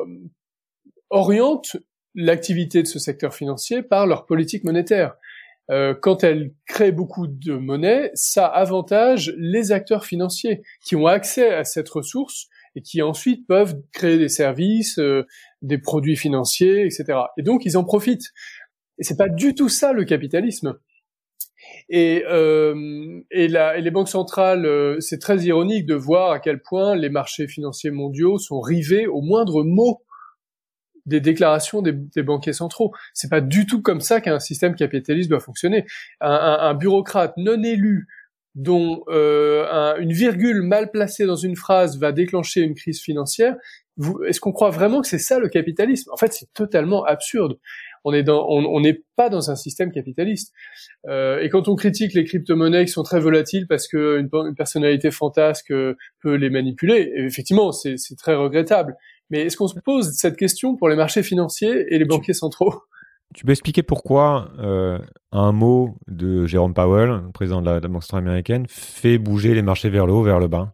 Speaker 7: orientent l'activité de ce secteur financier par leur politique monétaire. Euh, quand elle crée beaucoup de monnaie, ça avantage les acteurs financiers qui ont accès à cette ressource et qui ensuite peuvent créer des services, euh, des produits financiers, etc. Et donc ils en profitent. Et c'est pas du tout ça le capitalisme. Et, euh, et, et les banques centrales, euh, c'est très ironique de voir à quel point les marchés financiers mondiaux sont rivés au moindre mot des déclarations des, banquiers centraux. C'est pas du tout comme ça qu'un système capitaliste doit fonctionner. Un, un, un bureaucrate non élu dont euh, une virgule mal placée dans une phrase va déclencher une crise financière, est-ce qu'on croit vraiment que c'est ça le capitalisme? En fait, c'est totalement absurde. On est dans, on n'est pas dans un système capitaliste. Euh, et quand on critique les crypto-monnaies qui sont très volatiles parce qu'une une personnalité fantasque peut les manipuler, effectivement, c'est très regrettable. Mais est-ce qu'on se pose cette question pour les marchés financiers et les banquiers centraux?
Speaker 1: Tu peux expliquer pourquoi euh, un mot de Jérôme Powell, président de la, Banque centrale américaine, fait bouger les marchés vers le haut, vers le bas?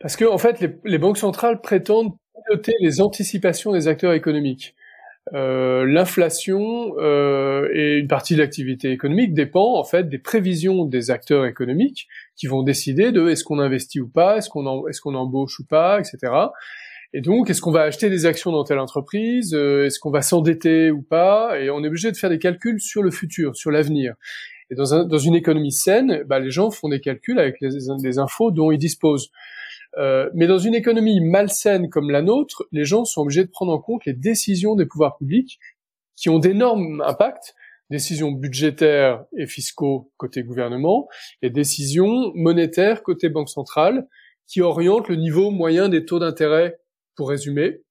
Speaker 7: Parce que en fait, les, banques centrales prétendent piloter les anticipations des acteurs économiques. Euh, L'inflation euh, et une partie de l'activité économique dépend en fait des prévisions des acteurs économiques qui vont décider de est-ce qu'on investit ou pas, est-ce qu'on est-ce qu'on embauche ou pas, etc. Et donc, est-ce qu'on va acheter des actions dans telle entreprise euh, Est-ce qu'on va s'endetter ou pas Et on est obligé de faire des calculs sur le futur, sur l'avenir. Et dans, un, dans, une économie saine, bah, les gens font des calculs avec les, les infos dont ils disposent. Euh, mais dans une économie malsaine comme la nôtre, les gens sont obligés de prendre en compte les décisions des pouvoirs publics qui ont d'énormes impacts, décisions budgétaires et fiscaux côté gouvernement, et décisions monétaires côté banque centrale, qui orientent le niveau moyen des taux d'intérêt pour résumer.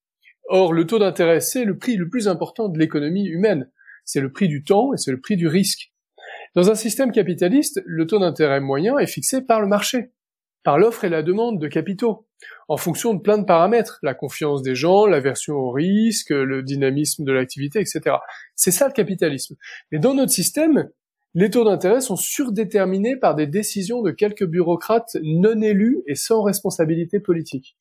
Speaker 7: Or, le taux d'intérêt, c'est le prix le plus important de l'économie humaine. C'est le prix du temps et c'est le prix du risque. Dans un système capitaliste, le taux d'intérêt moyen est fixé par le marché, par l'offre et la demande de capitaux, en fonction de plein de paramètres, la confiance des gens, l'aversion au risque, le dynamisme de l'activité, etc. C'est ça le capitalisme. Mais dans notre système, les taux d'intérêt sont surdéterminés par des décisions de quelques bureaucrates non élus et sans responsabilité politique.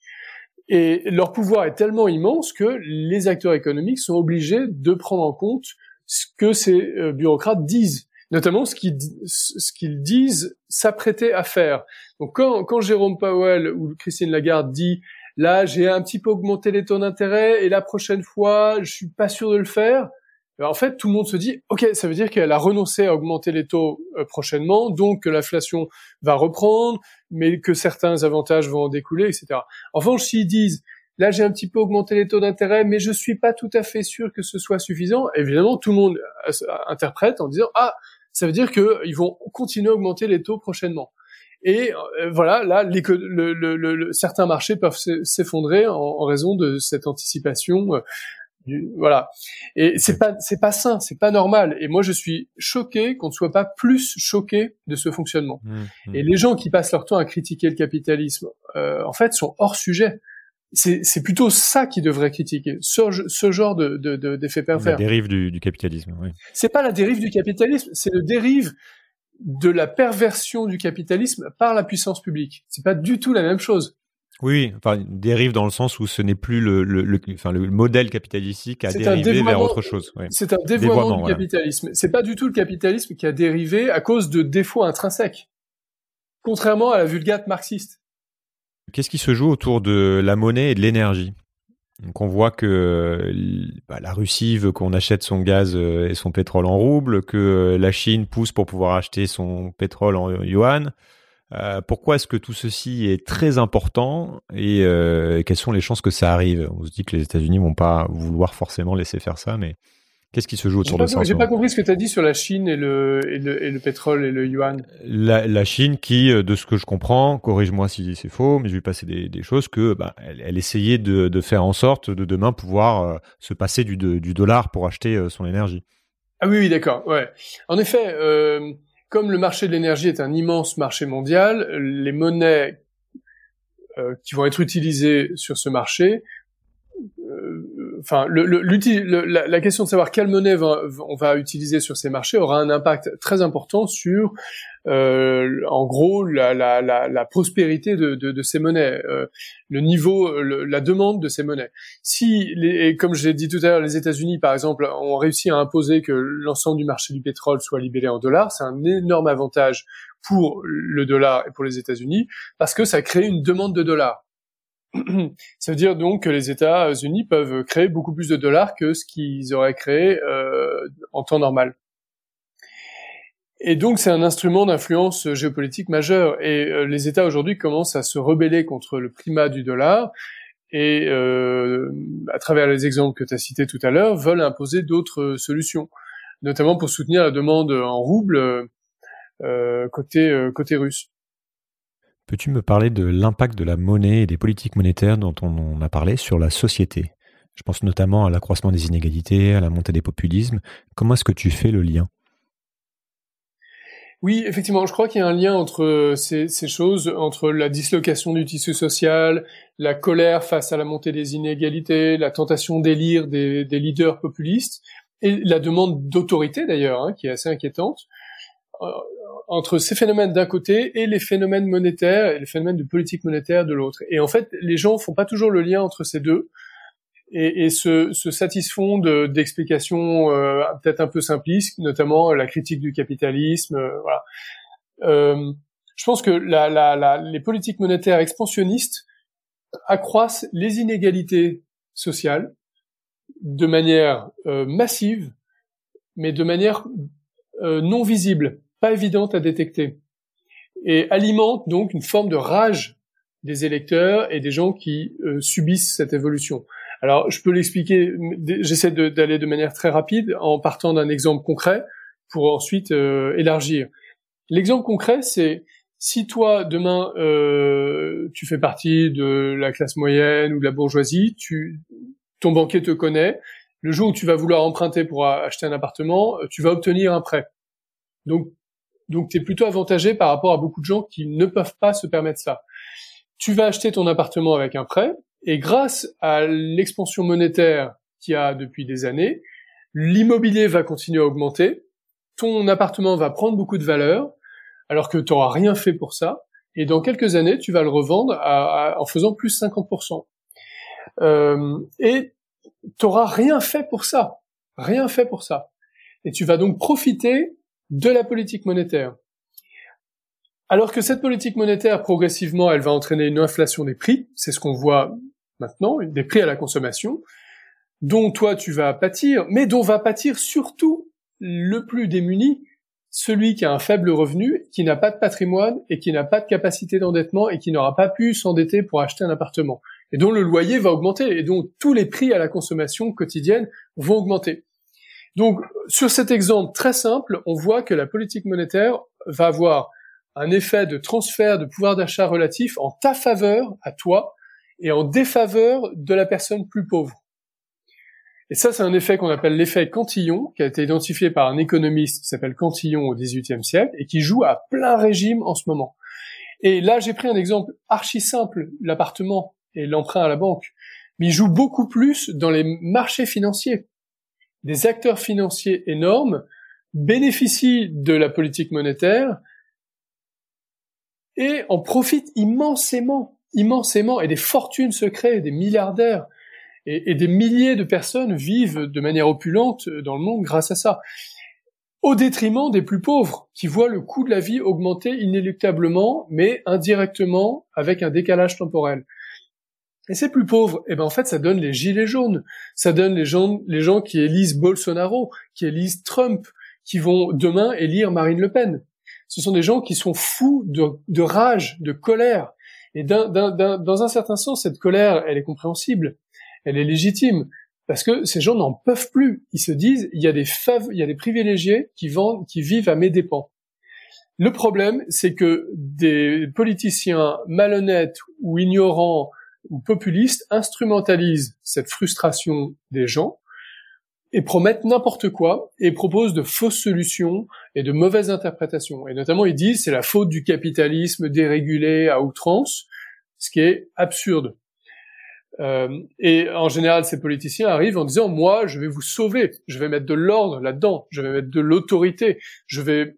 Speaker 7: Et leur pouvoir est tellement immense que les acteurs économiques sont obligés de prendre en compte ce que ces euh, bureaucrates disent, notamment ce qu'ils, disent s'apprêter à faire. Donc quand, quand Jérôme Powell ou Christine Lagarde dit là j'ai un petit peu augmenté les taux d'intérêt et la prochaine fois je suis pas sûr de le faire, en fait, tout le monde se dit, OK, ça veut dire qu'elle a renoncé à augmenter les taux euh, prochainement, donc que l'inflation va reprendre, mais que certains avantages vont en découler, etc. En revanche, s'ils disent, là, j'ai un petit peu augmenté les taux d'intérêt, mais je suis pas tout à fait sûr que ce soit suffisant, évidemment, tout le monde euh, interprète en disant, ah, ça veut dire qu'ils vont continuer à augmenter les taux prochainement. Et euh, voilà, là, certains marchés peuvent s'effondrer en, raison de cette anticipation voilà. Et c'est pas c'est pas sain, c'est pas normal. Et moi je suis choqué qu'on ne soit pas plus choqué de ce fonctionnement. Mmh, mmh. Et les gens qui passent leur temps à critiquer le capitalisme, euh, en fait, sont hors sujet. C'est plutôt ça qu'ils devraient critiquer, ce, ce genre de d'effet de, pervers.
Speaker 1: La dérive du, du capitalisme. Oui.
Speaker 7: C'est pas la dérive du capitalisme, c'est le dérive de la perversion du capitalisme par la puissance publique. C'est pas du tout la même chose.
Speaker 1: Oui, enfin, dérive dans le sens où ce n'est plus le, le, enfin, le modèle capitalistique à dériver vers autre chose.
Speaker 7: C'est un dévoiement, du capitalisme. C'est pas du tout le capitalisme qui a dérivé à cause de défauts intrinsèques, contrairement à la vulgate marxiste.
Speaker 1: Qu'est-ce qui se joue autour de la monnaie et de l'énergie? Donc on voit que bah, la Russie veut qu'on achète son gaz et son pétrole en roubles, que la Chine pousse pour pouvoir acheter son pétrole en yuan. Euh, pourquoi est-ce que tout ceci est très important et euh, quelles sont les chances que ça arrive? On se dit que les États-Unis vont pas vouloir forcément laisser faire ça, mais qu'est-ce qui se joue autour de ça
Speaker 7: J'ai pas compris ce que tu as dit sur la Chine et le, et le, et le pétrole et le yuan.
Speaker 1: La, la, Chine qui, euh, de ce que je comprends, corrige-moi si c'est faux, mais je vais passer des, des choses que bah, elle, elle essayait de, de, faire en sorte de demain pouvoir euh, se passer du, du dollar pour acheter son énergie.
Speaker 7: Ah oui, oui d'accord. Ouais. En effet. Comme le marché de l'énergie est un immense marché mondial, les monnaies euh, qui vont être utilisées sur ce marché, euh, enfin, le, la, question de savoir quelle monnaie on va utiliser sur ces marchés aura un impact très important sur en gros la, prospérité de, ces monnaies, euh, le niveau, la demande de ces monnaies. Si, les, comme je l'ai dit tout à l'heure, les États-Unis, par exemple, ont réussi à imposer que l'ensemble du marché du pétrole soit libéré en dollars, c'est un énorme avantage pour le dollar et pour les États-Unis parce que ça crée une demande de dollars. Ça veut dire donc que les États-Unis peuvent créer beaucoup plus de dollars que ce qu'ils auraient créé euh, en temps normal. Et donc c'est un instrument d'influence géopolitique majeur. Et euh, les États aujourd'hui commencent à se rebeller contre le primat du dollar et euh, à travers les exemples que tu as cités tout à l'heure, veulent imposer d'autres solutions, notamment pour soutenir la demande en rouble euh, côté euh, côté russe.
Speaker 1: Peux-tu me parler de l'impact de la monnaie et des politiques monétaires dont on a parlé sur la société? Je pense notamment à l'accroissement des inégalités, à la montée des populismes. Comment est-ce que tu fais le lien?
Speaker 7: Oui, effectivement, je crois qu'il y a un lien entre ces, choses, entre la dislocation du tissu social, la colère face à la montée des inégalités, la tentation d'élire des, leaders populistes, et la demande d'autorité d'ailleurs, hein, qui est assez inquiétante. Euh, entre ces phénomènes d'un côté et les phénomènes monétaires et les phénomènes de politique monétaire de l'autre. Et en fait, les gens font pas toujours le lien entre ces deux et, et se, se, satisfont d'explications euh, peut-être un peu simplistes, notamment la critique du capitalisme. Euh, voilà. Euh, je pense que la, la, la, les politiques monétaires expansionnistes accroissent les inégalités sociales de manière euh, massive, mais de manière euh, non visible, pas évidente à détecter, et alimentent donc une forme de rage des électeurs et des gens qui subissent cette évolution. Alors, je peux l'expliquer, j'essaie d'aller de, manière très rapide en partant d'un exemple concret pour ensuite euh, élargir. L'exemple concret, c'est si toi, demain, euh, tu fais partie de la classe moyenne ou de la bourgeoisie, ton banquier te connaît, le jour où tu vas vouloir emprunter pour acheter un appartement, tu vas obtenir un prêt. Donc, donc tu es plutôt avantagé par rapport à beaucoup de gens qui ne peuvent pas se permettre ça. Tu vas acheter ton appartement avec un prêt, et grâce à l'expansion monétaire qu'il y a depuis des années, l'immobilier va continuer à augmenter, ton appartement va prendre beaucoup de valeur, alors que tu n'auras rien fait pour ça, et dans quelques années, tu vas le revendre en faisant plus 50%. Euh, et tu n'auras rien fait pour ça, rien fait pour ça. Et tu vas donc profiter de la politique monétaire. Alors que cette politique monétaire, progressivement, elle va entraîner une inflation des prix, c'est ce qu'on voit maintenant, des prix à la consommation, dont toi tu vas pâtir, mais dont va pâtir surtout le plus démuni, celui qui a un faible revenu, qui n'a pas de patrimoine et qui n'a pas de capacité d'endettement et qui n'aura pas pu s'endetter pour acheter un appartement, et dont le loyer va augmenter et dont tous les prix à la consommation quotidienne vont augmenter. Donc, sur cet exemple très simple, on voit que la politique monétaire va avoir un effet de transfert de pouvoir d'achat relatif en ta faveur, à toi, et en défaveur de la personne plus pauvre. Et ça, c'est un effet qu'on appelle l'effet Cantillon, qui a été identifié par un économiste qui s'appelle Cantillon au XVIIIe siècle et qui joue à plein régime en ce moment. Et là, j'ai pris un exemple archi simple, l'appartement et l'emprunt à la banque, mais il joue beaucoup plus dans les marchés financiers. Des acteurs financiers énormes bénéficient de la politique monétaire et en profitent immensément immensément et des fortunes se créent, des milliardaires et, des milliers de personnes vivent de manière opulente dans le monde grâce à ça. Au détriment des plus pauvres, qui voient le coût de la vie augmenter inéluctablement, mais indirectement avec un décalage temporel. Et ces plus pauvres, eh ben en fait, ça donne les gilets jaunes, ça donne les gens, les gens qui élisent Bolsonaro, qui élisent Trump, qui vont demain élire Marine Le Pen. Ce sont des gens qui sont fous de, de rage, de colère. Et dans un certain sens, cette colère, elle est compréhensible, elle est légitime, parce que ces gens n'en peuvent plus. Ils se disent, il y a des fav il y a des privilégiés qui vendent, qui vivent à mes dépens. Le problème, c'est que des politiciens malhonnêtes ou ignorants ou populistes instrumentalisent cette frustration des gens et promettent n'importe quoi et proposent de fausses solutions et de mauvaises interprétations. Et notamment, ils disent c'est la faute du capitalisme dérégulé à outrance, ce qui est absurde. Euh, et en général, ces politiciens arrivent en disant moi, je vais vous sauver, je vais mettre de l'ordre là-dedans, je vais mettre de l'autorité, je vais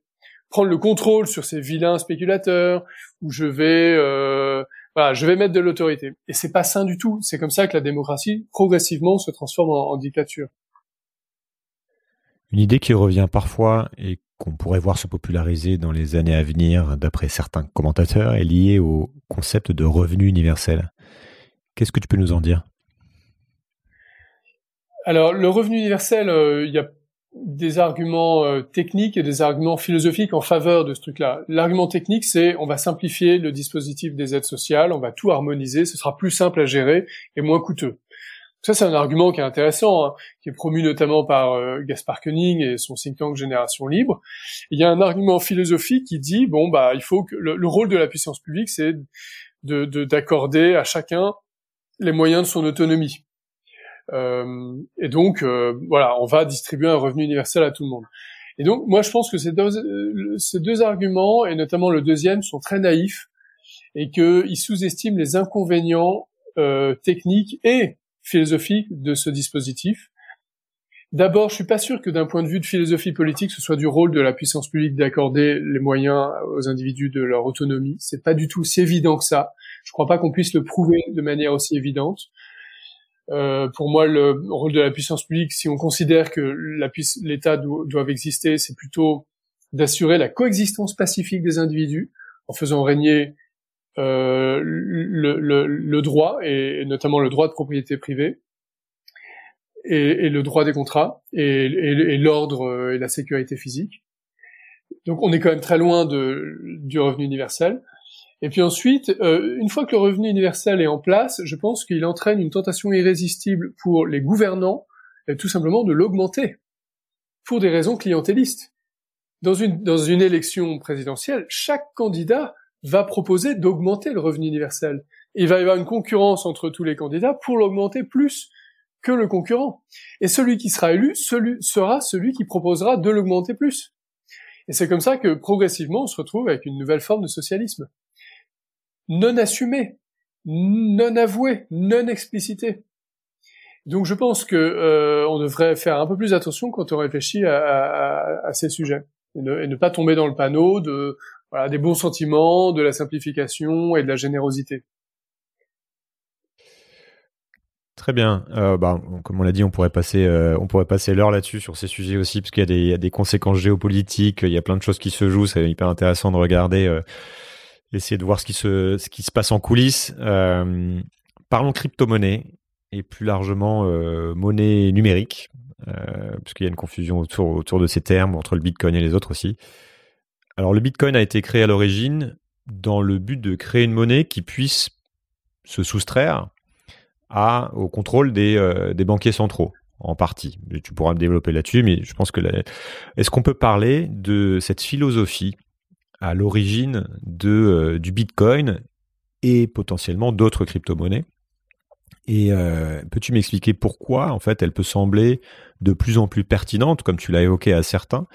Speaker 7: prendre le contrôle sur ces vilains spéculateurs, ou je vais euh, voilà, je vais mettre de l'autorité. Et c'est pas sain du tout. C'est comme ça que la démocratie progressivement se transforme en, dictature.
Speaker 1: Une idée qui revient parfois et qu'on pourrait voir se populariser dans les années à venir, d'après certains commentateurs, est liée au concept de revenu universel. Qu'est-ce que tu peux nous en dire?
Speaker 7: Alors, le revenu universel, euh, il y a des arguments euh, techniques et des arguments philosophiques en faveur de ce truc-là. L'argument technique, c'est on va simplifier le dispositif des aides sociales, on va tout harmoniser, ce sera plus simple à gérer et moins coûteux. Ça, c'est un argument qui est intéressant, hein, qui est promu notamment par euh, Gaspard Koenig et son think tank Génération Libre. il y a un argument philosophique qui dit bon bah il faut que le, rôle de la puissance publique, c'est de d'accorder à chacun les moyens de son autonomie. Euh, et donc, euh, voilà, on va distribuer un revenu universel à tout le monde. Et donc, moi, je pense que ces deux, euh, ces deux arguments, et notamment le deuxième, sont très naïfs et qu'ils sous-estiment les inconvénients euh, techniques et philosophiques de ce dispositif. D'abord, je suis pas sûr que d'un point de vue de philosophie politique, ce soit du rôle de la puissance publique d'accorder les moyens aux individus de leur autonomie. C'est pas du tout si évident que ça. Je crois pas qu'on puisse le prouver de manière aussi évidente. Euh, pour moi, le rôle de la puissance publique, si on considère que l'État doit exister, c'est plutôt d'assurer la coexistence pacifique des individus en faisant régner euh, le, droit et, notamment le droit de propriété privée et, et le droit des contrats et, et l'ordre euh, et la sécurité physique. Donc on est quand même très loin de, du revenu universel. Et puis ensuite, euh, une fois que le revenu universel est en place, je pense qu'il entraîne une tentation irrésistible pour les gouvernants, et tout simplement de l'augmenter, pour des raisons clientélistes. Dans une, dans une élection présidentielle, chaque candidat va proposer d'augmenter le revenu universel. Il va y avoir une concurrence entre tous les candidats pour l'augmenter plus que le concurrent. Et celui qui sera élu sera celui qui proposera de l'augmenter plus. Et c'est comme ça que progressivement on se retrouve avec une nouvelle forme de socialisme non assumé, non avoué, non explicité. Donc je pense que euh, on devrait faire un peu plus attention quand on réfléchit à, ces sujets et ne, pas tomber dans le panneau de voilà, des bons sentiments, de la simplification et de la générosité.
Speaker 1: Très bien. Euh, bah, comme on l'a dit, on pourrait passer, euh, on pourrait passer l'heure là-dessus sur ces sujets aussi, parce qu'il y, a des conséquences géopolitiques, il y a plein de choses qui se jouent. C'est hyper intéressant de regarder essayer de voir ce qui se, passe en coulisses. Euh, parlons crypto-monnaie et plus largement euh, monnaie numérique, euh, puisqu'il y a une confusion autour de ces termes, entre le Bitcoin et les autres aussi. Alors le Bitcoin a été créé à l'origine dans le but de créer une monnaie qui puisse se soustraire au contrôle des, euh, des banquiers centraux en partie. Tu pourras me développer là-dessus, mais je pense que est-ce qu'on peut parler de cette philosophie à l'origine euh, du Bitcoin et potentiellement d'autres crypto-monnaies? Et euh, peux-tu m'expliquer pourquoi, en fait, elle peut sembler de plus en plus pertinente, comme tu l'as évoqué à certains,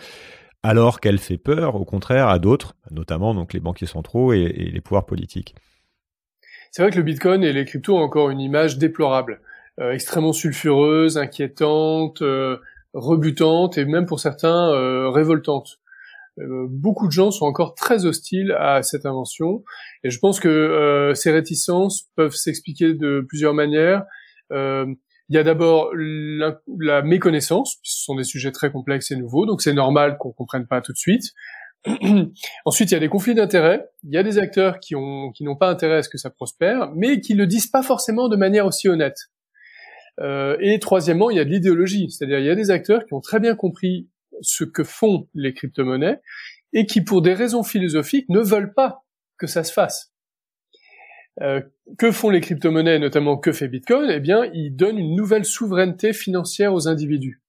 Speaker 1: alors qu'elle fait peur, au contraire, à d'autres, notamment donc les banquiers centraux et, les pouvoirs politiques.
Speaker 7: C'est vrai que le Bitcoin et les cryptos ont encore une image déplorable, euh, extrêmement sulfureuse, inquiétante, rebutante et même pour certains révoltante. Euh, beaucoup de gens sont encore très hostiles à cette invention. Et je pense que euh, ces réticences peuvent s'expliquer de plusieurs manières. Il y a d'abord la, méconnaissance, ce sont des sujets très complexes et nouveaux, donc c'est normal qu'on comprenne pas tout de suite. Ensuite, il y a des conflits d'intérêts. Il y a des acteurs qui qui n'ont pas intérêt à ce que ça prospère, mais qui le disent pas forcément de manière aussi honnête. Euh, et troisièmement, il y a de l'idéologie, c'est-à-dire il y a des acteurs qui ont très bien compris ce que font les crypto-monnaies et qui, pour des raisons philosophiques, ne veulent pas que ça se fasse. Euh, que font les crypto-monnaies, notamment que fait Bitcoin? Eh bien, ils donnent une nouvelle souveraineté financière aux individus.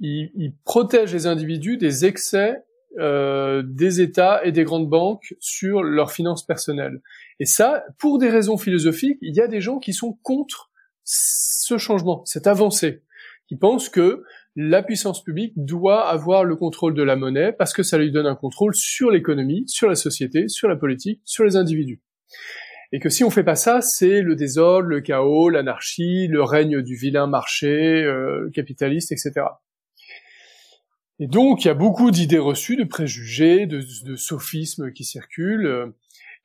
Speaker 7: Ils, ils protègent les individus des excès euh, des États et des grandes banques sur leurs finances personnelles. Et ça, pour des raisons philosophiques, il y a des gens qui sont contre ce changement, cette avancée, qui pensent que la puissance publique doit avoir le contrôle de la monnaie parce que ça lui donne un contrôle sur l'économie, sur la société, sur la politique, sur les individus. Et que si on fait pas ça, c'est le désordre, le chaos, l'anarchie, le règne du vilain marché euh, capitaliste, etc. Et donc, il y a beaucoup d'idées reçues, de préjugés, de, sophismes qui circulent.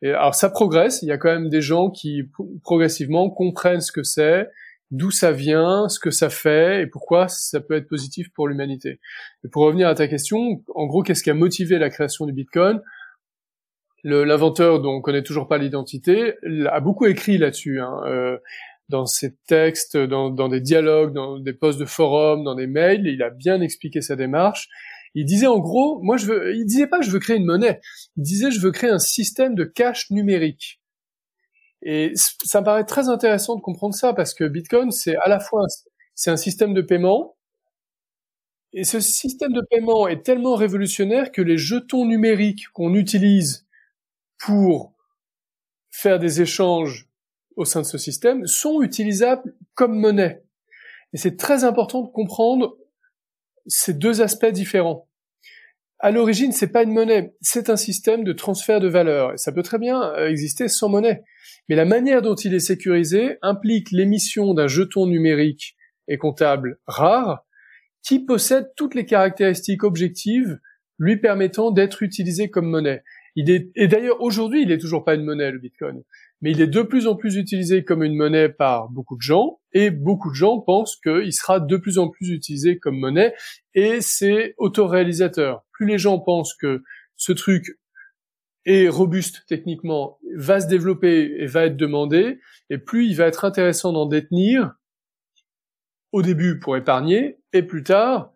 Speaker 7: Et alors, ça progresse. Il y a quand même des gens qui progressivement comprennent ce que c'est, d'où ça vient, ce que ça fait et pourquoi ça peut être positif pour l'humanité. Et pour revenir à ta question, en gros, qu'est-ce qui a motivé la création du Bitcoin? L'inventeur, dont on connaît toujours pas l'identité, a beaucoup écrit là-dessus. Hein, euh, dans ses textes, dans, dans, des dialogues, dans des posts de forum, dans des mails, il a bien expliqué sa démarche. Il disait en gros, moi je veux, il disait pas je veux créer une monnaie, il disait je veux créer un système de cash numérique. Et ça me paraît très intéressant de comprendre ça parce que Bitcoin c'est à la fois c'est un système de paiement et ce système de paiement est tellement révolutionnaire que les jetons numériques qu'on utilise pour faire des échanges au sein de ce système sont utilisables comme monnaie. Et c'est très important de comprendre ces deux aspects différents. À l'origine, c'est pas une monnaie, c'est un système de transfert de valeur. Et ça peut très bien euh, exister sans monnaie. Mais la manière dont il est sécurisé implique l'émission d'un jeton numérique et comptable rare qui possède toutes les caractéristiques objectives lui permettant d'être utilisé comme monnaie. Il est, et d'ailleurs, aujourd'hui, il n'est toujours pas une monnaie, le Bitcoin mais il est de plus en plus utilisé comme une monnaie par beaucoup de gens, et beaucoup de gens pensent qu'il sera de plus en plus utilisé comme monnaie, et c'est autoréalisateur. Plus les gens pensent que ce truc est robuste techniquement, va se développer et va être demandé, et plus il va être intéressant d'en détenir, au début pour épargner, et plus tard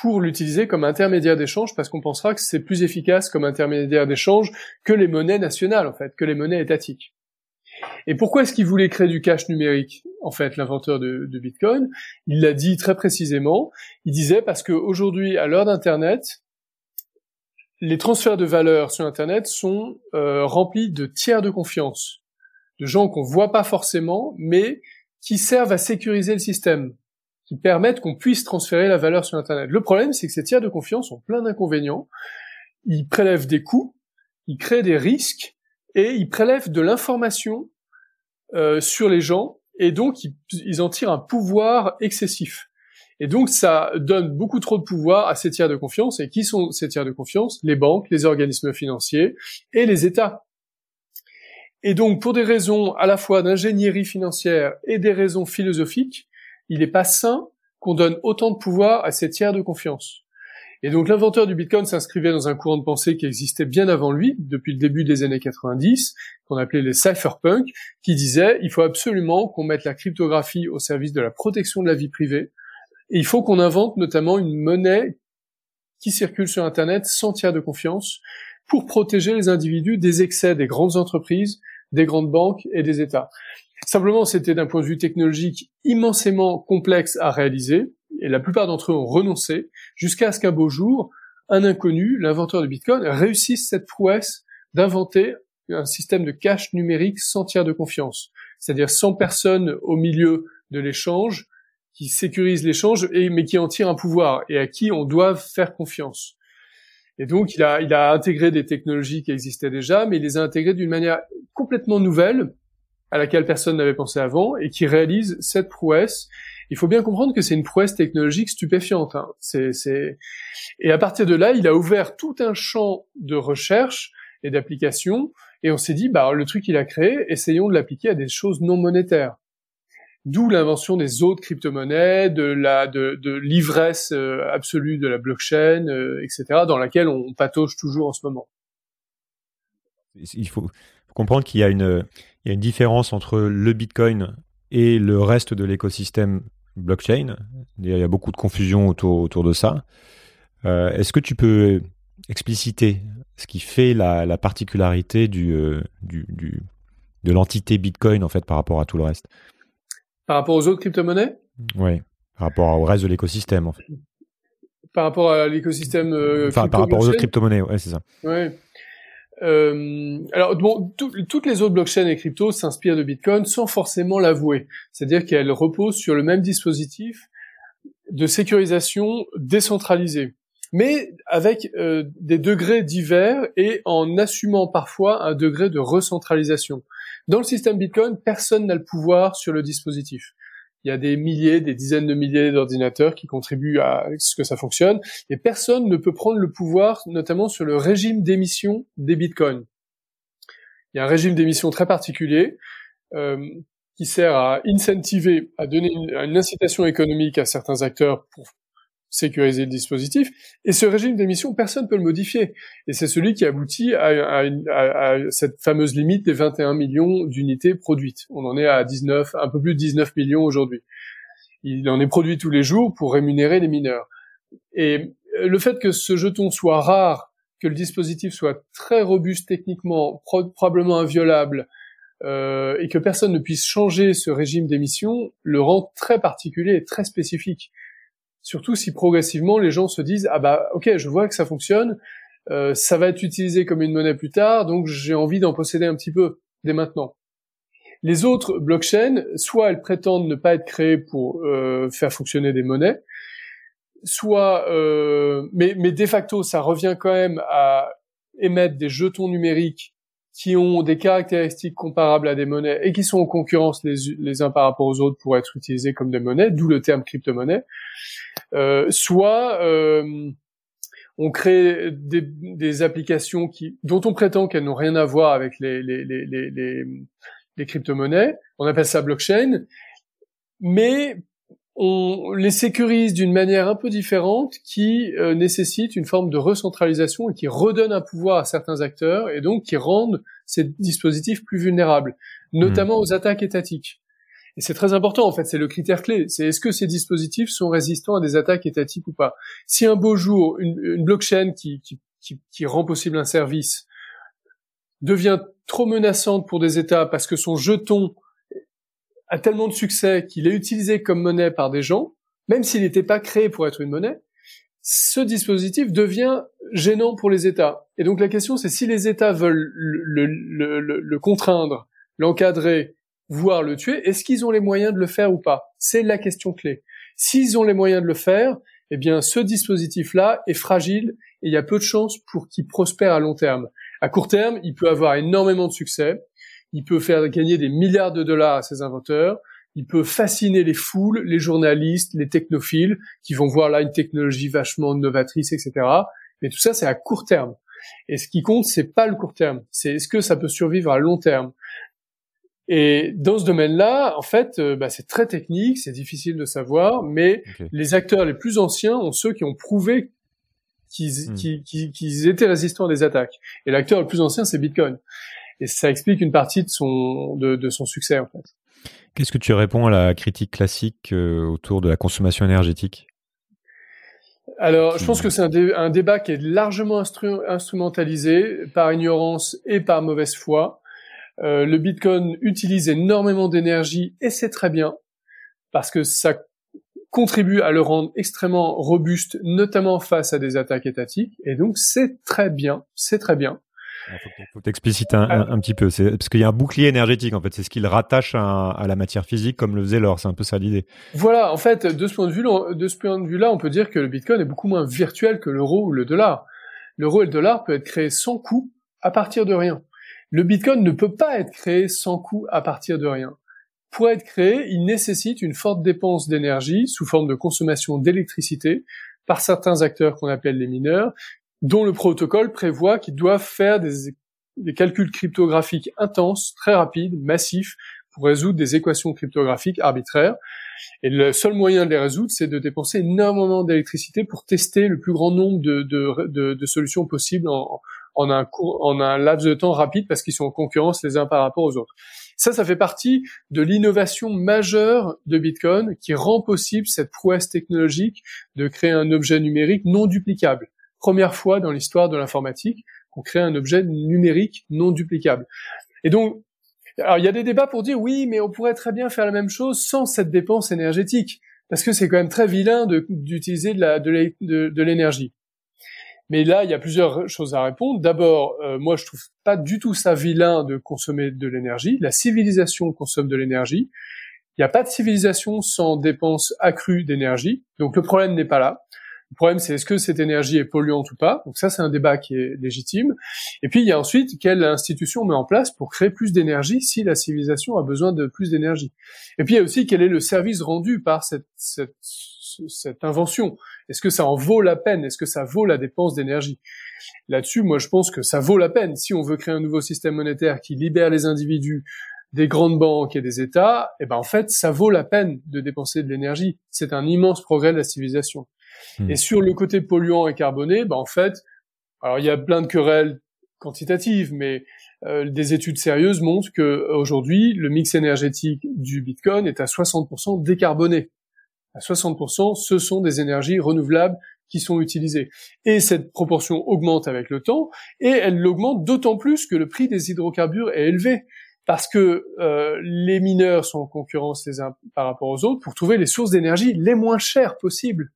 Speaker 7: pour l'utiliser comme intermédiaire d'échange parce qu'on pensera que c'est plus efficace comme intermédiaire d'échange que les monnaies nationales en fait, que les monnaies étatiques. Et pourquoi est-ce qu'il voulait créer du cash numérique En fait, l'inventeur de, Bitcoin, il l'a dit très précisément. Il disait parce qu'aujourd'hui, à l'heure d'Internet, les transferts de valeur sur Internet sont euh, remplis de tiers de confiance, de gens qu'on voit pas forcément, mais qui servent à sécuriser le système qui permettent qu'on puisse transférer la valeur sur Internet. Le problème, c'est que ces tiers de confiance ont plein d'inconvénients. Ils prélèvent des coûts, ils créent des risques et ils prélèvent de l'information euh, sur les gens et donc ils, ils, en tirent un pouvoir excessif. Et donc ça donne beaucoup trop de pouvoir à ces tiers de confiance. Et qui sont ces tiers de confiance? Les banques, les organismes financiers et les États. Et donc pour des raisons à la fois d'ingénierie financière et des raisons philosophiques, il n'est pas sain qu'on donne autant de pouvoir à ces tiers de confiance. Et donc l'inventeur du Bitcoin s'inscrivait dans un courant de pensée qui existait bien avant lui, depuis le début des années 90, qu'on appelait les cypherpunks, qui disait il faut absolument qu'on mette la cryptographie au service de la protection de la vie privée, et il faut qu'on invente notamment une monnaie qui circule sur Internet sans tiers de confiance pour protéger les individus des excès des grandes entreprises, des grandes banques et des États. Simplement, c'était d'un point de vue technologique immensément complexe à réaliser, et la plupart d'entre eux ont renoncé, jusqu'à ce qu'un beau jour, un inconnu, l'inventeur de Bitcoin, réussisse cette prouesse d'inventer un système de cash numérique sans tiers de confiance, c'est-à-dire sans personne au milieu de l'échange, qui sécurise l'échange, mais qui en tire un pouvoir, et à qui on doit faire confiance. Et donc, il a, il a intégré des technologies qui existaient déjà, mais il les a intégrées d'une manière complètement nouvelle, à laquelle personne n'avait pensé avant et qui réalise cette prouesse. Il faut bien comprendre que c'est une prouesse technologique stupéfiante. Hein. C'est, Et à partir de là, il a ouvert tout un champ de recherche et d'application, et on s'est dit, bah, le truc qu'il a créé, essayons de l'appliquer à des choses non monétaires. D'où l'invention des autres crypto-monnaies, de la de, de l'ivresse euh, absolue de la blockchain, euh, etc., dans laquelle on patauge toujours en ce moment.
Speaker 1: Il faut comprendre qu'il y a une il y a une différence entre le Bitcoin et le reste de l'écosystème blockchain. Il y a beaucoup de confusion autour autour de ça. Euh, Est-ce que tu peux expliciter ce qui fait la, la particularité du, euh, du, du de l'entité Bitcoin en fait par rapport à tout le reste?
Speaker 7: Par rapport aux autres crypto-monnaies?
Speaker 1: Oui, par rapport au reste de l'écosystème, en fait.
Speaker 7: Par rapport à l'écosystème. Euh,
Speaker 1: enfin, par rapport aux autres crypto-monnaies, ouais, c'est ça.
Speaker 7: Ouais. Euh, alors, bon, toutes les autres blockchains et cryptos s'inspirent de Bitcoin sans forcément l'avouer. C'est-à-dire qu'elles reposent sur le même dispositif de sécurisation décentralisée, mais avec euh, des degrés divers et en assumant parfois un degré de recentralisation. Dans le système Bitcoin, personne n'a le pouvoir sur le dispositif. Il y a des milliers, des dizaines de milliers d'ordinateurs qui contribuent à ce que ça fonctionne, et personne ne peut prendre le pouvoir, notamment sur le régime d'émission des Bitcoins. Il y a un régime d'émission très particulier euh, qui sert à incentiver, à donner une, une incitation économique à certains acteurs pour sécuriser le dispositif. Et ce régime d'émission, personne ne peut le modifier. Et c'est celui qui aboutit à, à, cette fameuse limite des 21 millions d'unités produites. On en est à 19, un peu plus de 19 millions aujourd'hui. Il en est produit tous les jours pour rémunérer les mineurs. Et le fait que ce jeton soit rare, que le dispositif soit très robuste techniquement, probablement inviolable, euh, et que personne ne puisse changer ce régime d'émission, le rend très particulier et très spécifique. Surtout si progressivement les gens se disent ah bah ok je vois que ça fonctionne, euh, ça va être utilisé comme une monnaie plus tard, donc j'ai envie d'en posséder un petit peu dès maintenant. Les autres blockchains, soit elles prétendent ne pas être créées pour euh, faire fonctionner des monnaies, soit, euh, mais, mais de facto, ça revient quand même à émettre des jetons numériques qui ont des caractéristiques comparables à des monnaies et qui sont en concurrence les, uns par rapport aux autres pour être utilisés comme des monnaies, d'où le terme crypto-monnaie. Euh, soit euh, on crée des, des, applications qui, dont on prétend qu'elles n'ont rien à voir avec les, les, les, les, les crypto-monnaies. On appelle ça blockchain. Mais on les sécurise d'une manière un peu différente qui euh, nécessite une forme de recentralisation et qui redonne un pouvoir à certains acteurs et donc qui rendent ces dispositifs plus vulnérables, notamment mmh. aux attaques étatiques. Et c'est très important, en fait, c'est le critère clé. C'est est-ce que ces dispositifs sont résistants à des attaques étatiques ou pas? Si un beau jour, une, blockchain qui, qui, qui, qui, rend possible un service devient trop menaçante pour des États parce que son jeton a tellement de succès qu'il est utilisé comme monnaie par des gens, même s'il n'était pas créé pour être une monnaie, ce dispositif devient gênant pour les États. Et donc la question, c'est si les États veulent le, contraindre, l'encadrer, voire le tuer, est-ce qu'ils ont les moyens de le faire ou pas? C'est la question clé. S'ils ont les moyens de le faire, eh bien ce dispositif-là est fragile et il y a peu de chances pour qu'il prospère à long terme. À court terme, il peut avoir énormément de succès, il peut faire gagner des milliards de dollars à ses inventeurs, il peut fasciner les foules, les journalistes, les technophiles, qui vont voir là une technologie vachement novatrice, etc. Mais tout ça, c'est à court terme. Et ce qui compte, c'est pas le court terme, c'est est-ce que ça peut survivre à long terme. Et dans ce domaine-là, en fait, euh, bah, c'est très technique, c'est difficile de savoir, mais les acteurs les plus anciens ont ceux qui ont prouvé qu'ils hmm. étaient résistants à des attaques. Et l'acteur le plus ancien, c'est Bitcoin et ça explique une partie de son de, de son succès en fait.
Speaker 1: Qu'est-ce que tu réponds à la critique classique euh, autour de la consommation énergétique?
Speaker 7: Alors, je pense que c'est un, un, débat qui est largement instrumentalisé par ignorance et par mauvaise foi. Euh, le Bitcoin utilise énormément d'énergie et c'est très bien parce que ça contribue à le rendre extrêmement robuste, notamment face à des attaques étatiques. Et donc, c'est très bien, c'est très bien.
Speaker 1: Il faut, faut t'expliciter un, un, petit peu. C'est parce qu'il y a un bouclier énergétique en fait. C'est ce qu'il rattache à, à, la matière physique comme le faisait l'or. C'est un peu ça l'idée.
Speaker 7: Voilà. En fait, de ce point de vue, de ce point de vue-là, on peut dire que le Bitcoin est beaucoup moins virtuel que l'euro ou le dollar. L'euro et le dollar peut être créé sans coût à partir de rien. Le Bitcoin ne peut pas être créé sans coût à partir de rien. Pour être créé, il nécessite une forte dépense d'énergie sous forme de consommation d'électricité par certains acteurs qu'on appelle les mineurs, dont le protocole prévoit qu'ils doivent faire des, calculs cryptographiques intenses, très rapides, massifs, pour résoudre des équations cryptographiques arbitraires. Et le seul moyen de les résoudre, c'est de dépenser énormément d'électricité pour tester le plus grand nombre de, solutions possibles en, un en un laps de temps rapide parce qu'ils sont en concurrence les uns par rapport aux autres. Ça, ça fait partie de l'innovation majeure de Bitcoin qui rend possible cette prouesse technologique de créer un objet numérique non duplicable. Première fois dans l'histoire de l'informatique qu'on crée un objet numérique non duplicable. Et donc, alors il y a des débats pour dire oui, mais on pourrait très bien faire la même chose sans cette dépense énergétique, parce que c'est quand même très vilain d'utiliser de l'énergie. Mais là, il y a plusieurs choses à répondre. D'abord, euh, moi, je trouve pas du tout ça vilain de consommer de l'énergie. La civilisation consomme de l'énergie. Il n'y a pas de civilisation sans dépenses accrues d'énergie. Donc le problème n'est pas là. Le problème, c'est est-ce que cette énergie est polluante ou pas? Donc ça, c'est un débat qui est légitime. Et puis, il y a ensuite quelle institution on met en place pour créer plus d'énergie si la civilisation a besoin de plus d'énergie? Et puis, il y a aussi quel est le service rendu par cette, cette, cette invention? Est-ce que ça en vaut la peine? Est-ce que ça vaut la dépense d'énergie? Là-dessus, moi, je pense que ça vaut la peine. Si on veut créer un nouveau système monétaire qui libère les individus des grandes banques et des États, eh ben en fait, ça vaut la peine de dépenser de l'énergie. C'est un immense progrès de la civilisation. Hmm. Et sur le côté polluant et carboné, ben en fait, alors il y a plein de querelles quantitatives, mais euh, des études sérieuses montrent que aujourd'hui, le mix énergétique du Bitcoin est à 60% décarboné à 60%, ce sont des énergies renouvelables qui sont utilisées. Et cette proportion augmente avec le temps, et elle augmente d'autant plus que le prix des hydrocarbures est élevé, parce que euh, les mineurs sont en concurrence les uns par rapport aux autres pour trouver les sources d'énergie les moins chères possibles.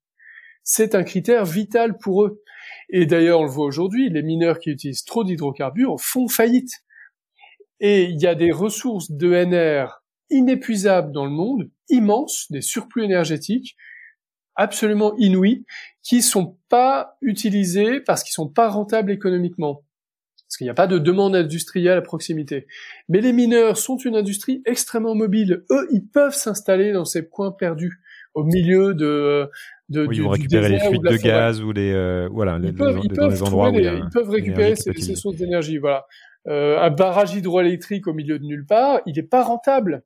Speaker 7: C'est un critère vital pour eux. Et d'ailleurs, on le voit aujourd'hui, les mineurs qui utilisent trop d'hydrocarbures font faillite. Et il y a des ressources d'ENR inépuisables dans le monde, immenses, des surplus énergétiques absolument inouïs, qui sont pas utilisés parce qu'ils sont pas rentables économiquement. Parce qu'il n'y a pas de demande industrielle à proximité. Mais les mineurs sont une industrie extrêmement mobile. Eux, ils peuvent s'installer dans ces coins perdus, au milieu de, de
Speaker 1: oui, ils vont récupérer les fuites de, gaz ou les euh, voilà
Speaker 7: ils peuvent, ils peuvent endroits ils peuvent récupérer ces, ces, sources d'énergie voilà euh, un barrage hydroélectrique au milieu de nulle part il n'est pas rentable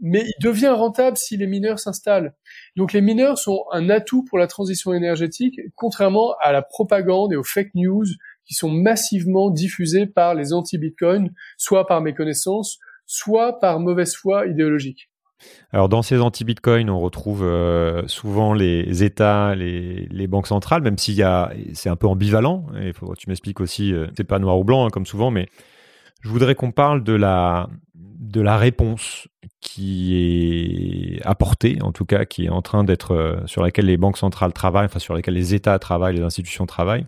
Speaker 7: mais il devient rentable si les mineurs s'installent. Donc les mineurs sont un atout pour la transition énergétique, contrairement à la propagande et aux fake news qui sont massivement diffusées par les anti-Bitcoin, soit par méconnaissance, soit par mauvaise foi idéologique.
Speaker 1: Alors dans ces anti-Bitcoin, on retrouve euh, souvent les États, les, banques centrales, même a, c'est un peu ambivalent. Faudra que tu m'expliques aussi, euh, c'est pas noir ou blanc hein, comme souvent, mais je voudrais qu'on parle de la de la réponse qui est apportée, en tout cas, qui est en train d'être, euh, sur laquelle les banques centrales travaillent, enfin sur laquelle les États travaillent, les institutions travaillent,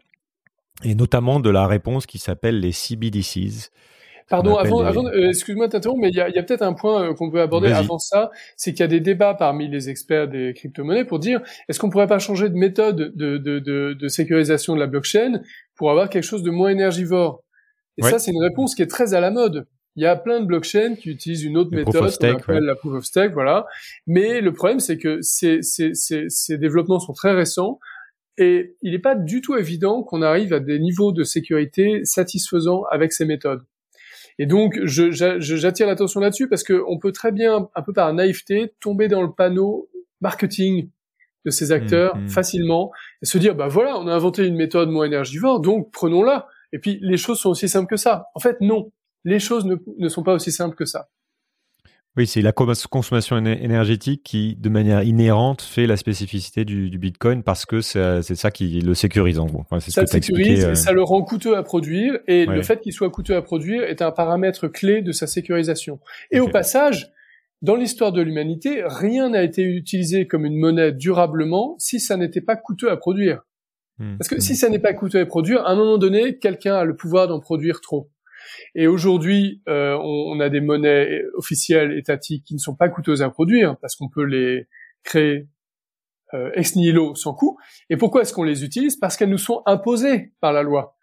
Speaker 1: et notamment de la réponse qui s'appelle les CBDCs.
Speaker 7: Pardon, avant, avant euh, excuse-moi de t'interrompre, mais il y a, y a peut-être un point euh, qu'on peut aborder avant ça, c'est qu'il y a des débats parmi les experts des crypto-monnaies pour dire est-ce qu'on pourrait pas changer de méthode de, de, de, de, sécurisation de la blockchain pour avoir quelque chose de moins énergivore? Et ça, c'est une réponse qui est très à la mode. Il y a plein de blockchains qui utilisent une autre méthode qu'on appelle la proof of stake, voilà. Mais le problème, c'est que ces, ces, ces, ces, développements sont très récents et il n'est pas du tout évident qu'on arrive à des niveaux de sécurité satisfaisants avec ces méthodes. Et donc, j'attire l'attention là-dessus parce qu'on peut très bien, un peu par naïveté, tomber dans le panneau marketing de ces mmh, acteurs mmh. facilement et se dire, bah voilà, on a inventé une méthode moins énergivore, donc prenons-la. Et puis, les choses sont aussi simples que ça. En fait, non les choses ne, sont pas aussi simples que ça.
Speaker 1: Oui, c'est la consommation énergétique qui, de manière inhérente, fait la spécificité du, Bitcoin parce que c'est ça qui le sécurise en gros.
Speaker 7: ça le sécurise, euh. ça le rend coûteux à produire et le fait qu'il soit coûteux à produire est un paramètre clé de sa sécurisation. Et au passage, dans l'histoire de l'humanité, rien n'a été utilisé comme une monnaie durablement si ça n'était pas coûteux à produire. Hmm. Parce que si hmm. ça n'est pas coûteux à produire, à un moment donné, quelqu'un a le pouvoir d'en produire trop. Et aujourd'hui, euh, on, a des monnaies officielles étatiques qui ne sont pas coûteuses à produire parce qu'on peut les créer euh, ex nihilo sans coût. Et pourquoi est-ce qu'on les utilise? Parce qu'elles nous sont imposées par la loi.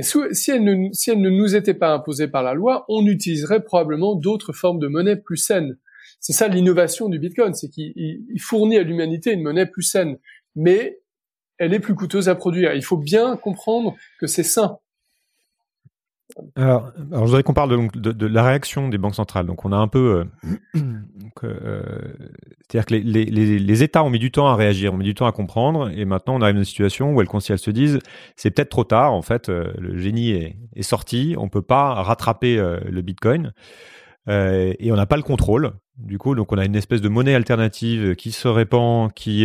Speaker 7: Si elles, ne, si elles ne nous étaient pas imposées par la loi, on utiliserait probablement d'autres formes de monnaie plus saines. C'est ça l'innovation du Bitcoin, c'est qu'il fournit à l'humanité une monnaie plus saine, mais elle est plus coûteuse à produire. Il faut bien comprendre que c'est sain.
Speaker 1: Alors, alors, je voudrais qu'on parle de, de, de, la réaction des banques centrales. Donc, on a un peu, euh, euh, c'est-à-dire que les, les, les, États ont mis du temps à réagir, ont mis du temps à comprendre, et maintenant on arrive dans une situation où elles, elles se disent, c'est peut-être trop tard. En fait, euh, le génie est, est, sorti, on peut pas rattraper euh, le Bitcoin, et on n'a pas le contrôle. Du coup, donc on a une espèce de monnaie alternative qui se répand, qui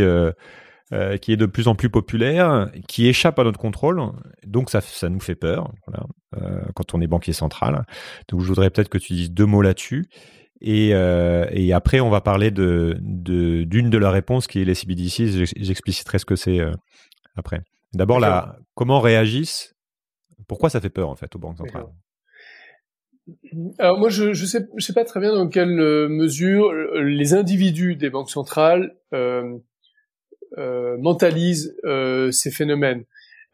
Speaker 1: euh, qui est de plus en plus populaire, qui échappe à notre contrôle. Donc ça, ça nous fait peur voilà, euh, quand on est banquier central. Donc je voudrais peut-être que tu dises deux mots là-dessus. Et, euh, et, après, on va parler de d'une de, leurs réponses qui est les CBDC. J'expliciterai ce que c'est euh, après. D'abord, là, comment réagissent Pourquoi ça fait peur en fait aux banques centrales?
Speaker 7: Alors moi, je ne je sais, je sais pas très bien dans quelle mesure les individus des banques centrales euh, euh, mentalisent euh, ces phénomènes.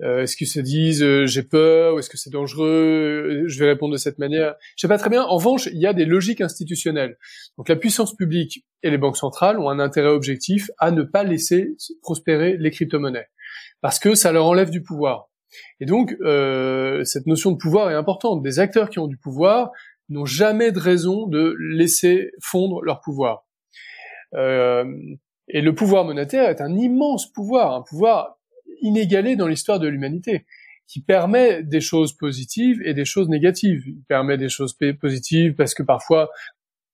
Speaker 7: Euh, est-ce qu'ils se disent j'ai peur ou est-ce que c'est dangereux Je vais répondre de cette manière. Je sais pas très bien. En revanche, il y a des logiques institutionnelles. Donc la puissance publique et les banques centrales ont un intérêt objectif à ne pas laisser prospérer les crypto-monnaies parce que ça leur enlève du pouvoir. Et donc euh, cette notion de pouvoir est importante. Des acteurs qui ont du pouvoir n'ont jamais de raison de laisser fondre leur pouvoir. Et le pouvoir monétaire est un immense pouvoir, un pouvoir inégalé dans l'histoire de l'humanité, qui permet des choses positives et des choses négatives. Il permet des choses positives parce que parfois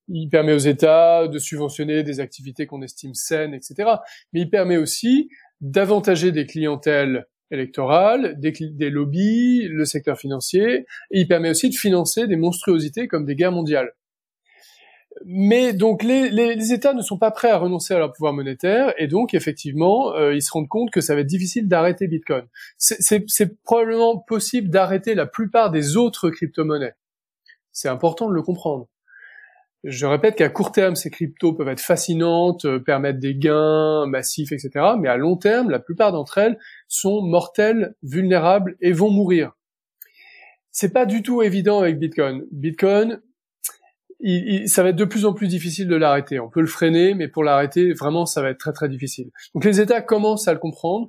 Speaker 7: il permet aux États de subventionner des activités qu'on estime saines, etc. Mais il permet aussi d'avantager des clientèles électorales, des, des, lobbies, le secteur financier, et il permet aussi de financer des monstruosités comme des guerres mondiales mais donc les, les, États ne sont pas prêts à renoncer à leur pouvoir monétaire et donc effectivement euh, ils se rendent compte que ça va être difficile d'arrêter Bitcoin. C'est probablement possible d'arrêter la plupart des autres crypto-monnaies. C'est important de le comprendre. Je répète qu'à court terme ces cryptos peuvent être fascinantes, euh, permettre des gains massifs, etc. Mais à long terme, la plupart d'entre elles sont mortelles, vulnérables et vont mourir. C'est pas du tout évident avec Bitcoin. Bitcoin, il, ça va être de plus en plus difficile de l'arrêter. On peut le freiner, mais pour l'arrêter, vraiment, ça va être très très difficile. Donc les États commencent à le comprendre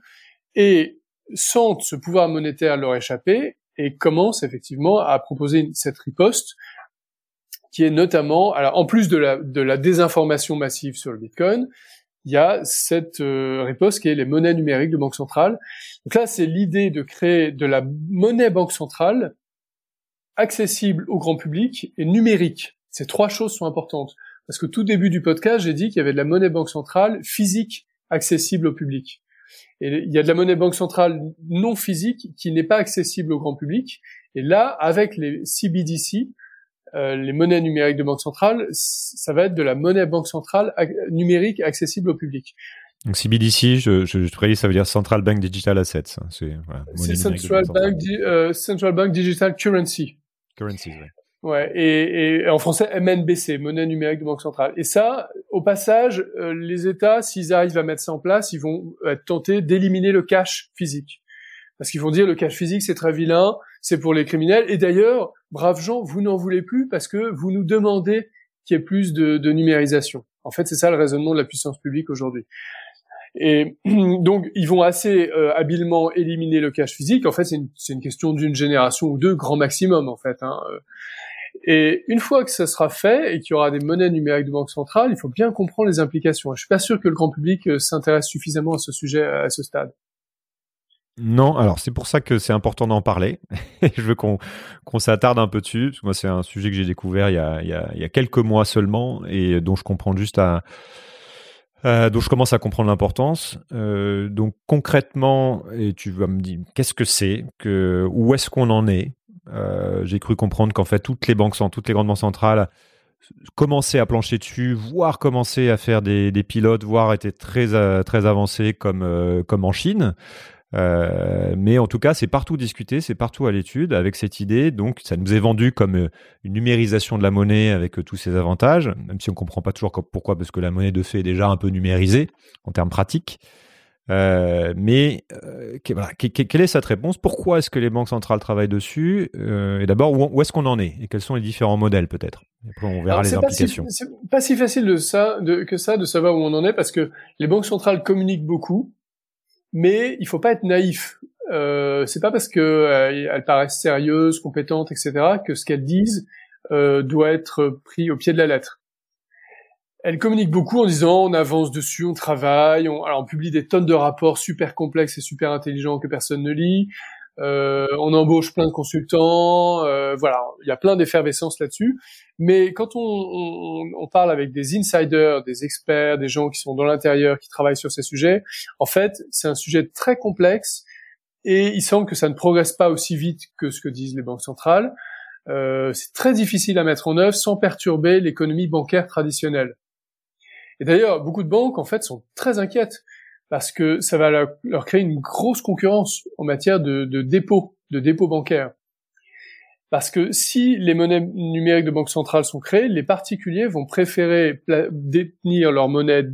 Speaker 7: et sentent ce pouvoir monétaire leur échapper et commencent effectivement à proposer cette riposte qui est notamment, alors en plus de la, de la désinformation massive sur le Bitcoin, il y a cette euh, riposte qui est les monnaies numériques de banque centrale. Donc là, c'est l'idée de créer de la monnaie banque centrale accessible au grand public et numérique. Ces trois choses sont importantes. Parce que tout début du podcast, j'ai dit qu'il y avait de la monnaie banque centrale physique accessible au public. Et il y a de la monnaie banque centrale non physique qui n'est pas accessible au grand public. Et là, avec les CBDC, euh, les monnaies numériques de banque centrale, ça va être de la monnaie banque centrale numérique accessible au public.
Speaker 1: Donc CBDC, je, je, ça veut dire Central Bank Digital Assets. Hein.
Speaker 7: C'est voilà, Central, Bank, euh, Central Bank Digital Currency.
Speaker 1: Currency, oui.
Speaker 7: Ouais, et, et, en français MNBC, monnaie numérique de banque centrale. Et ça, au passage, euh, les États, s'ils arrivent à mettre ça en place, ils vont être tentés d'éliminer le cash physique, parce qu'ils vont dire le cash physique c'est très vilain, c'est pour les criminels. Et d'ailleurs, braves gens, vous n'en voulez plus parce que vous nous demandez qu'il y ait plus de, de numérisation. En fait, c'est ça le raisonnement de la puissance publique aujourd'hui. Et donc, ils vont assez euh, habilement éliminer le cash physique. En fait, c'est une, une, question d'une génération ou deux, grand maximum, en fait. Hein. Et une fois que ça sera fait et qu'il y aura des monnaies numériques de banque centrale, il faut bien comprendre les implications. Je suis pas sûr que le grand public euh, s'intéresse suffisamment à ce sujet à ce stade.
Speaker 1: Non, alors c'est pour ça que c'est important d'en parler. je veux qu'on s'attarde un peu dessus. Moi, c'est un sujet que j'ai découvert il y, a, quelques mois seulement et dont je comprends juste à, euh, dont je commence à comprendre l'importance. Euh, donc concrètement, et tu vas me dire, qu'est-ce que c'est, que où est-ce qu'on en est? Euh, j'ai cru comprendre qu'en fait toutes les banques, toutes les grandes banques centrales commençaient à plancher dessus, voire commençaient à faire des, des pilotes, voire étaient très euh, très avancés comme euh, comme en Chine. Mais en tout cas, c'est partout discuté, c'est partout à l'étude avec cette idée. Donc, ça nous est vendu comme une numérisation de la monnaie avec tous ses avantages, même si on comprend pas toujours pourquoi, parce que la monnaie de fait est déjà un peu numérisée en termes pratiques. Euh, mais euh, quelle est cette réponse? Pourquoi est-ce que les banques centrales travaillent dessus? Euh, Et d'abord, où, est-ce qu'on en est? Et quels sont les différents modèles peut-être? On verra les implications.
Speaker 7: C'est pas si facile de ça, de, que ça de savoir où on en est parce que les banques centrales communiquent beaucoup, mais il faut pas être naïf. euh, c'est pas parce que euh, elles paraissent sérieuses, compétentes, etc., que ce qu'elles disent euh, doit être pris au pied de la lettre. Elles communiquent beaucoup en disant on avance dessus, on travaille, on, publie des tonnes de rapports super complexes et super intelligents que personne ne lit. Euh, on embauche plein de consultants, euh, voilà, il y a plein d'effervescence là-dessus. Mais quand on, parle avec des insiders, des experts, des gens qui sont dans l'intérieur, qui travaillent sur ces sujets, en fait, c'est un sujet très complexe et il semble que ça ne progresse pas aussi vite que ce que disent les banques centrales. Euh, c'est très difficile à mettre en œuvre sans perturber l'économie bancaire traditionnelle. Et d'ailleurs, beaucoup de banques, en fait, sont très inquiètes parce que ça va leur, créer une grosse concurrence en matière de, dépôt, de dépôt bancaire. Parce que si les monnaies numériques de banque centrale sont créées, les particuliers vont préférer détenir leur monnaie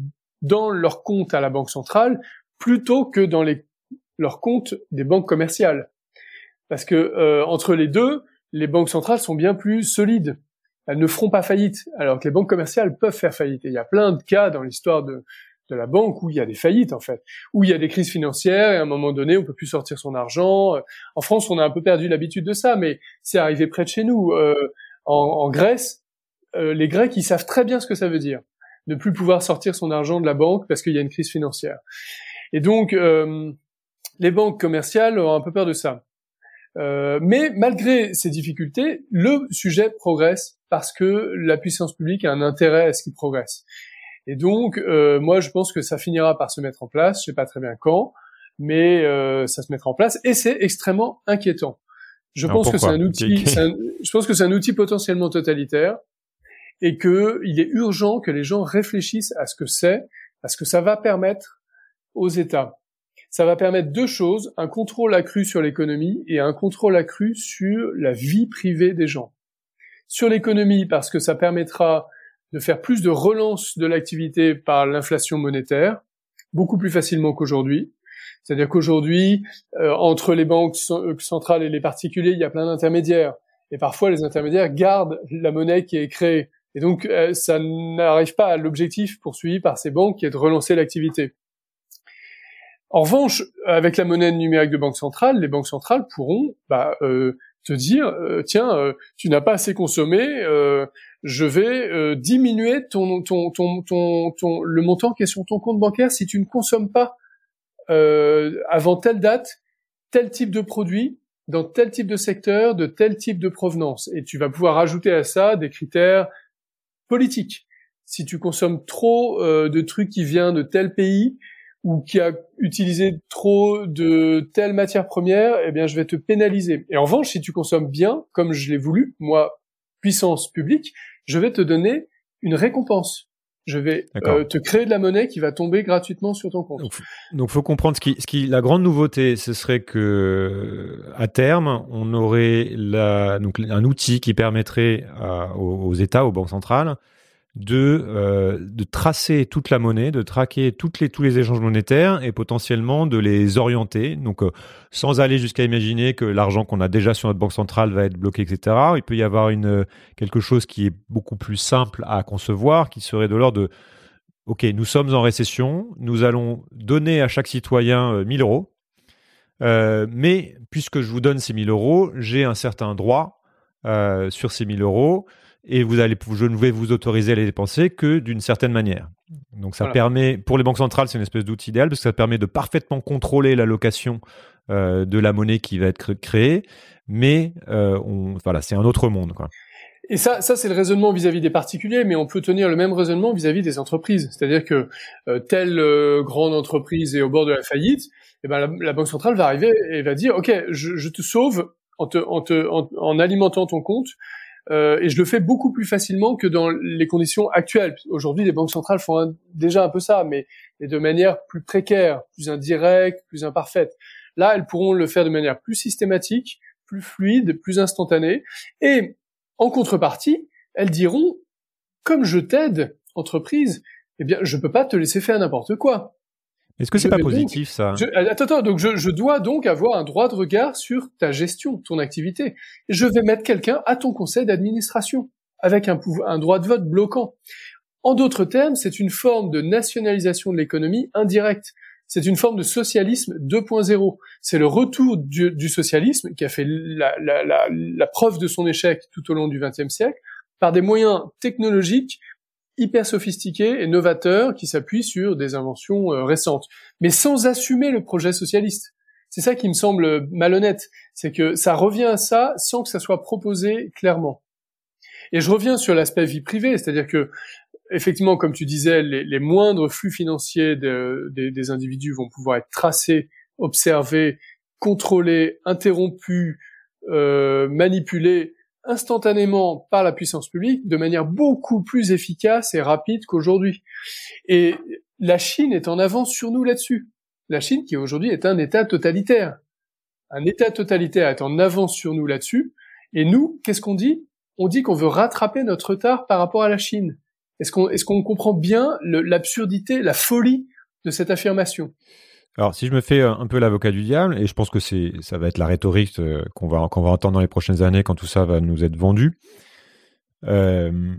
Speaker 7: dans leur compte à la banque centrale plutôt que dans leurs comptes des banques commerciales. Parce que euh, entre les deux, les banques centrales sont bien plus solides. Elles ne feront pas faillite, alors que les banques commerciales peuvent faire faillite. Et il y a plein de cas dans l'histoire de, de la banque où il y a des faillites en fait, où il y a des crises financières et à un moment donné on peut plus sortir son argent. En France on a un peu perdu l'habitude de ça, mais c'est arrivé près de chez nous. Euh, en, en, Grèce, euh, les Grecs ils savent très bien ce que ça veut dire, ne plus pouvoir sortir son argent de la banque parce qu'il y a une crise financière. Et donc euh, les banques commerciales ont un peu peur de ça. Euh, mais malgré ces difficultés, le sujet progresse parce que la puissance publique a un intérêt à ce qu'il progresse. Et donc, euh, moi, je pense que ça finira par se mettre en place. Je sais pas très bien quand, mais euh, ça se mettra en place. Et c'est extrêmement inquiétant. Je pense que c'est un outil. je pense que c'est un outil potentiellement totalitaire et que il est urgent que les gens réfléchissent à ce que c'est, à ce que ça va permettre aux États. Ça va permettre deux choses un contrôle accru sur l'économie et un contrôle accru sur la vie privée des gens. Sur l'économie, parce que ça permettra de faire plus de relance de l'activité par l'inflation monétaire, beaucoup plus facilement qu'aujourd'hui. C'est-à-dire qu'aujourd'hui, euh, entre les banques euh, centrales et les particuliers, il y a plein d'intermédiaires. Et parfois, les intermédiaires gardent la monnaie qui est créée. Et donc, euh, ça n'arrive pas à l'objectif poursuivi par ces banques qui est de relancer l'activité. En revanche, avec la monnaie numérique de banque centrale, les banques centrales pourront bah, te dire, tiens, tu n'as pas assez consommé, je vais euh, diminuer ton, ton, ton, ton, le montant qui est sur ton compte bancaire si tu ne consommes pas euh, avant telle date tel type de produit dans tel type de secteur, de tel type de provenance. Et tu vas pouvoir ajouter à ça des critères politiques. Si tu consommes trop euh, de trucs qui viennent de tel pays ou qui a utilisé trop de telle matière première, eh bien, je vais te pénaliser. Et en revanche, si tu consommes bien, comme je l'ai voulu, moi, puissance publique, je vais te donner une récompense. Je vais euh, te créer de la monnaie qui va tomber gratuitement sur ton compte.
Speaker 1: Donc, faut comprendre ce qui, ce qui, la grande nouveauté, ce serait que à terme, on aurait la, donc un outil qui permettrait aux, aux, États, aux banques centrales, de, euh, de tracer toute la monnaie, de traquer tous les échanges monétaires et potentiellement de les orienter. Donc, euh, sans aller jusqu'à imaginer que l'argent qu'on a déjà sur notre banque centrale va être bloqué, etc. Il peut y avoir une, quelque chose qui est beaucoup plus simple à concevoir, qui serait de l'ordre de OK, nous sommes en récession, nous allons donner à chaque citoyen 1000 euh, euros. Euh, mais puisque je vous donne ces 1000 euros, j'ai un certain droit euh, sur ces 1000 euros et vous allez, je ne vais vous autoriser à les dépenser que d'une certaine manière. Donc ça permet, pour les banques centrales, c'est une espèce d'outil idéal parce que ça permet de parfaitement contrôler l'allocation euh, de la monnaie qui va être créée, mais euh, on, voilà, c'est un autre monde. Quoi.
Speaker 7: Et ça, ça c'est le raisonnement vis-à-vis des particuliers, mais on peut tenir le même raisonnement vis-à-vis des entreprises. C'est-à-dire que euh, telle euh, grande entreprise est au bord de la faillite, et eh ben la, la, banque centrale va arriver et va dire, ok, je, je te sauve en, te, en, te, en, en alimentant ton compte euh, et je le fais beaucoup plus facilement que dans les conditions actuelles. Aujourd'hui, les banques centrales font déjà un peu ça, mais, de manière plus précaire, plus indirecte, plus imparfaite. Là, elles pourront le faire de manière plus systématique, plus fluide, plus instantanée. Et en contrepartie, elles diront, comme je t'aide, entreprise, eh bien, je peux pas te laisser faire n'importe quoi.
Speaker 1: Est-ce que c'est pas positif ça?
Speaker 7: Attends, attends, donc je, je, dois donc avoir un droit de regard sur ta gestion, ton activité. Je vais mettre quelqu'un à ton conseil d'administration avec un, un droit de vote bloquant. En d'autres termes, c'est une forme de nationalisation de l'économie indirecte. c'est une forme de socialisme 2.0. C'est le retour du, socialisme qui a fait la, la, preuve de son échec tout au long du XXe siècle par des moyens technologiques hyper sophistiqués et novateurs qui s'appuient sur des inventions euh, récentes, mais sans assumer le projet socialiste. C'est ça qui me semble malhonnête, c'est que ça revient à ça sans que ça soit proposé clairement. Et je reviens sur l'aspect vie privée, c'est-à-dire que effectivement, comme tu disais, les, moindres flux financiers des individus vont pouvoir être tracés, observés, contrôlés, interrompus, euh, manipulés instantanément par la puissance publique de manière beaucoup plus efficace et rapide qu'aujourd'hui. Et la Chine est en avance sur nous là-dessus. La Chine qui aujourd'hui est un État totalitaire. Un État totalitaire est en avance sur nous là-dessus. Et nous, qu'est-ce qu'on dit? On dit qu'on veut rattraper notre retard par rapport à la Chine. Est-ce qu'on qu'on comprend bien l'absurdité, la folie de cette affirmation?
Speaker 1: Alors, si je me fais euh, un peu l'avocat du diable, et je pense que c'est, ça va être la rhétorique euh, qu'on va, qu'on va entendre dans les prochaines années quand tout ça va nous être vendu. Euh,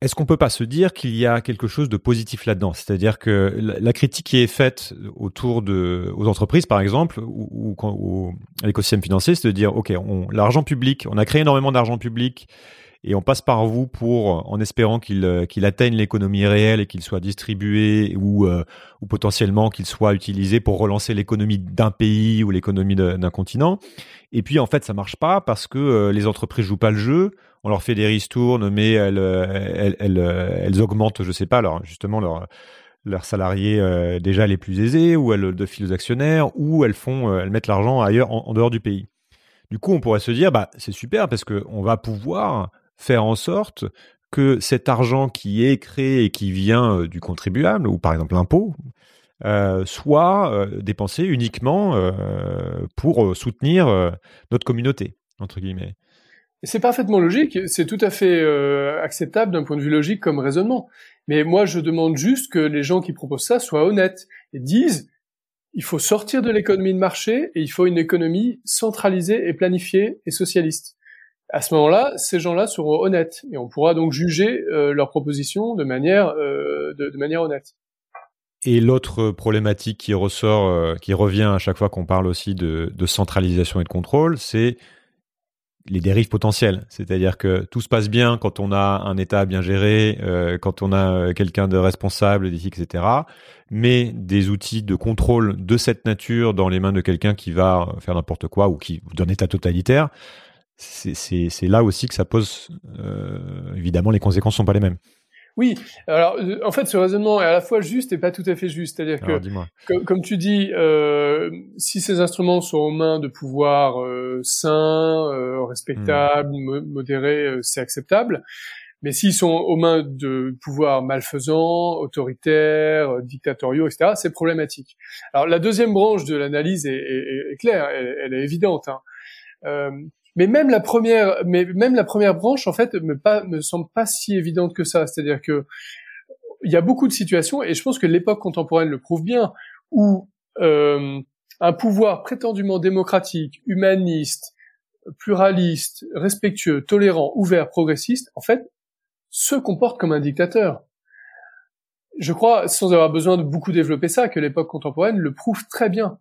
Speaker 1: est-ce qu'on peut pas se dire qu'il y a quelque chose de positif là-dedans? C'est-à-dire que la, critique qui est faite autour de, aux entreprises, par exemple, ou, ou, à l'écosystème financier, c'est de dire, ok, l'argent public, on a créé énormément d'argent public et on passe par vous pour, en espérant qu'il euh, qu'il atteigne l'économie réelle et qu'il soit distribué ou, euh, ou potentiellement qu'il soit utilisé pour relancer l'économie d'un pays ou l'économie d'un continent. Et puis en fait, ça marche pas parce que euh, les entreprises jouent pas le jeu. On leur fait des ristournes, mais elles, elles, elles, elles augmentent, je sais pas, alors justement leur leurs salariés déjà les plus aisés, ou elles de aux actionnaires, ou elles font, elles mettent l'argent ailleurs en, en, dehors du pays. Du coup, on pourrait se dire, bah c'est super parce que on va pouvoir faire en sorte que cet argent qui est créé et qui vient euh, du contribuable, ou par exemple l'impôt, euh, soit euh, dépensé uniquement pour soutenir notre communauté, entre guillemets.
Speaker 7: C'est parfaitement logique, c'est tout à fait acceptable d'un point de vue logique comme raisonnement. Mais moi, je demande juste que les gens qui proposent ça soient honnêtes et disent il faut sortir de l'économie de marché et il faut une économie centralisée et planifiée et socialiste à ce moment-là, ces gens-là seront honnêtes et on pourra donc juger euh, leurs propositions de manière euh, de, manière honnête.
Speaker 1: Et l'autre problématique qui ressort, euh, qui revient à chaque fois qu'on parle aussi de, de, centralisation et de contrôle, c'est les dérives potentielles. C'est-à-dire que tout se passe bien quand on a un État bien géré, quand on a quelqu'un de responsable, d'éthique, etc. Mais des outils de contrôle de cette nature dans les mains de quelqu'un qui va faire n'importe quoi ou qui d'un État totalitaire, c'est là aussi que ça pose, euh, évidemment, les conséquences sont pas les mêmes.
Speaker 7: Oui, alors euh, en fait, ce raisonnement est à la fois juste et pas tout à fait juste. C'est-à-dire que, comme, tu dis, euh, si ces instruments sont aux mains de pouvoirs euh, sains, euh, respectables, hmm. modérés, c'est acceptable. Mais s'ils sont aux mains de pouvoirs malfaisants, autoritaires, dictatoriaux, etc., c'est problématique. Alors la deuxième branche de l'analyse est, est, est, claire, elle, elle, est évidente. Hein. Mais même la première, mais même la première branche, en fait, me me semble pas si évidente que ça. C'est-à-dire que il y a beaucoup de situations, et je pense que l'époque contemporaine le prouve bien, où euh, un pouvoir prétendument démocratique, humaniste, pluraliste, respectueux, tolérant, ouvert, progressiste, en fait, se comporte comme un dictateur. Je crois, sans avoir besoin de beaucoup développer ça, que l'époque contemporaine le prouve très bien.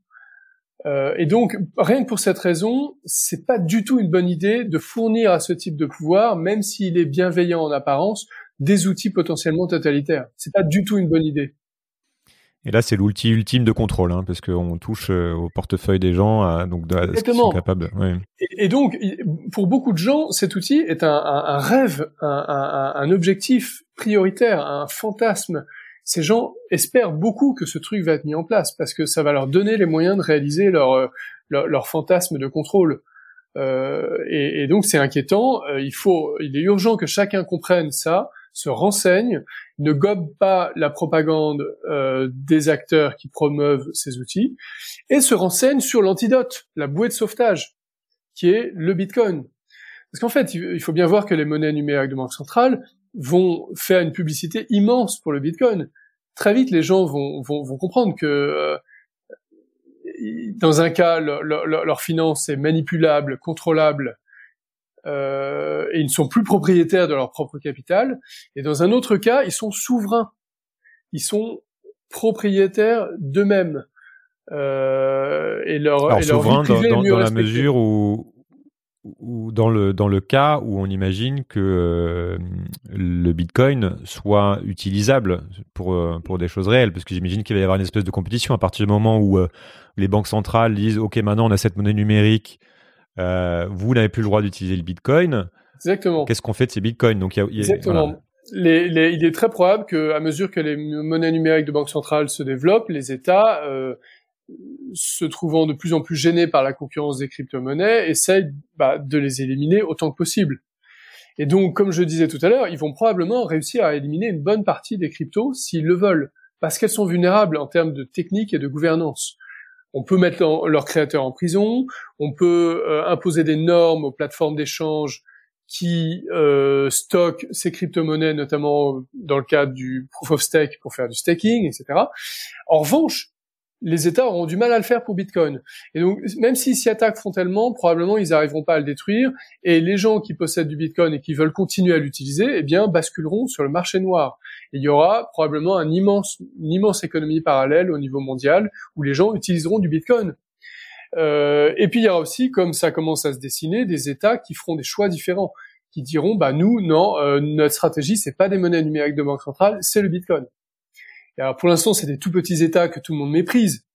Speaker 7: Euh, et donc, rien que pour cette raison, c'est pas du tout une bonne idée de fournir à ce type de pouvoir, même s'il est bienveillant en apparence, des outils potentiellement totalitaires. C'est pas du tout une bonne idée.
Speaker 1: Et là, c'est l'outil ultime de contrôle, hein, parce qu'on touche euh, au portefeuille des gens, à, donc à ce sont capables.
Speaker 7: Et, donc, pour beaucoup de gens, cet outil est un, un, un rêve, un, un, objectif prioritaire, un fantasme ces gens espèrent beaucoup que ce truc va être mis en place parce que ça va leur donner les moyens de réaliser leur euh, leur, fantasme de contrôle. Euh, et, donc c'est inquiétant. Euh, il faut, il est urgent que chacun comprenne ça, se renseigne, ne gobe pas la propagande des acteurs qui promeuvent ces outils, et se renseigne sur l'antidote, la bouée de sauvetage, qui est le Bitcoin. Parce qu'en fait, il faut bien voir que les monnaies numériques de banque centrale vont faire une publicité immense pour le Bitcoin. Très vite, les gens vont, vont, vont comprendre que euh, dans un cas, leur finance est manipulable, contrôlable, euh, et ils ne sont plus propriétaires de leur propre capital. Et dans un autre cas, ils sont souverains. Ils sont propriétaires d'eux-mêmes euh, et leur,
Speaker 1: Alors,
Speaker 7: et leur
Speaker 1: souverain
Speaker 7: vie
Speaker 1: dans,
Speaker 7: privée est
Speaker 1: dans-
Speaker 7: mieux
Speaker 1: dans la mesure où, où dans le dans le cas où on imagine que euh, le Bitcoin soit utilisable pour euh, pour des choses réelles, parce que j'imagine qu'il va y avoir une espèce de compétition à partir du moment où euh, les banques centrales disent ok maintenant on a cette monnaie numérique, vous n'avez plus le droit d'utiliser le Bitcoin,
Speaker 7: Exactement.
Speaker 1: qu'est-ce qu'on fait de ces Bitcoins? Donc il y a- il y a-
Speaker 7: Exactement.
Speaker 1: voilà.
Speaker 7: Les, les- il est très probable que, à mesure que les monnaies numériques de banque centrale se développent, les États, euh, se trouvant de plus en plus gênés par la concurrence des crypto-monnaies, essayent bah, de les éliminer autant que possible. Et donc, comme je disais tout à l'heure, ils vont probablement réussir à éliminer une bonne partie des cryptos s'ils le veulent, parce qu'elles sont vulnérables en termes de technique et de gouvernance. On peut mettre leur- leurs créateurs en prison, on peut euh, imposer des normes aux plateformes d'échange qui euh, stockent ces crypto-monnaies, notamment dans le cadre du proof of stake pour faire du staking, etc. En revanche, les États auront du mal à le faire pour Bitcoin. Et donc, même s'ils s'y attaquent frontalement, probablement ils n'arriveront pas à le détruire. Et les gens qui possèdent du Bitcoin et qui veulent continuer à l'utiliser, eh bien, basculeront sur le marché noir. Il y aura probablement un immense, une immense économie parallèle au niveau mondial où les gens utiliseront du Bitcoin. Euh, et puis il y aura aussi, comme ça commence à se dessiner, des États qui feront des choix différents, qui diront bah nous non, euh, notre stratégie c'est pas des monnaies numériques de banque centrale, c'est le Bitcoin. Et alors pour l'instant c'est des tout petits États que tout le monde méprise,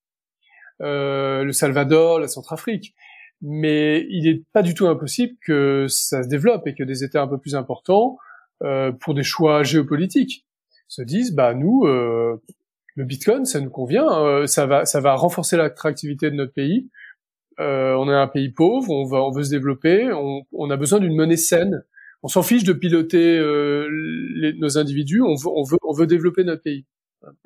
Speaker 7: euh, le Salvador, la Centrafrique, mais il n'est pas du tout impossible que ça se développe et que des États un peu plus importants, euh, pour des choix géopolitiques, se disent bah nous euh, le Bitcoin ça nous convient, euh, ça va ça va renforcer l'attractivité de notre pays. On est un pays pauvre, on va, on veut se développer, on, a besoin d'une monnaie saine. On s'en fiche de piloter nos individus, on veut, on veut, on veut développer notre pays.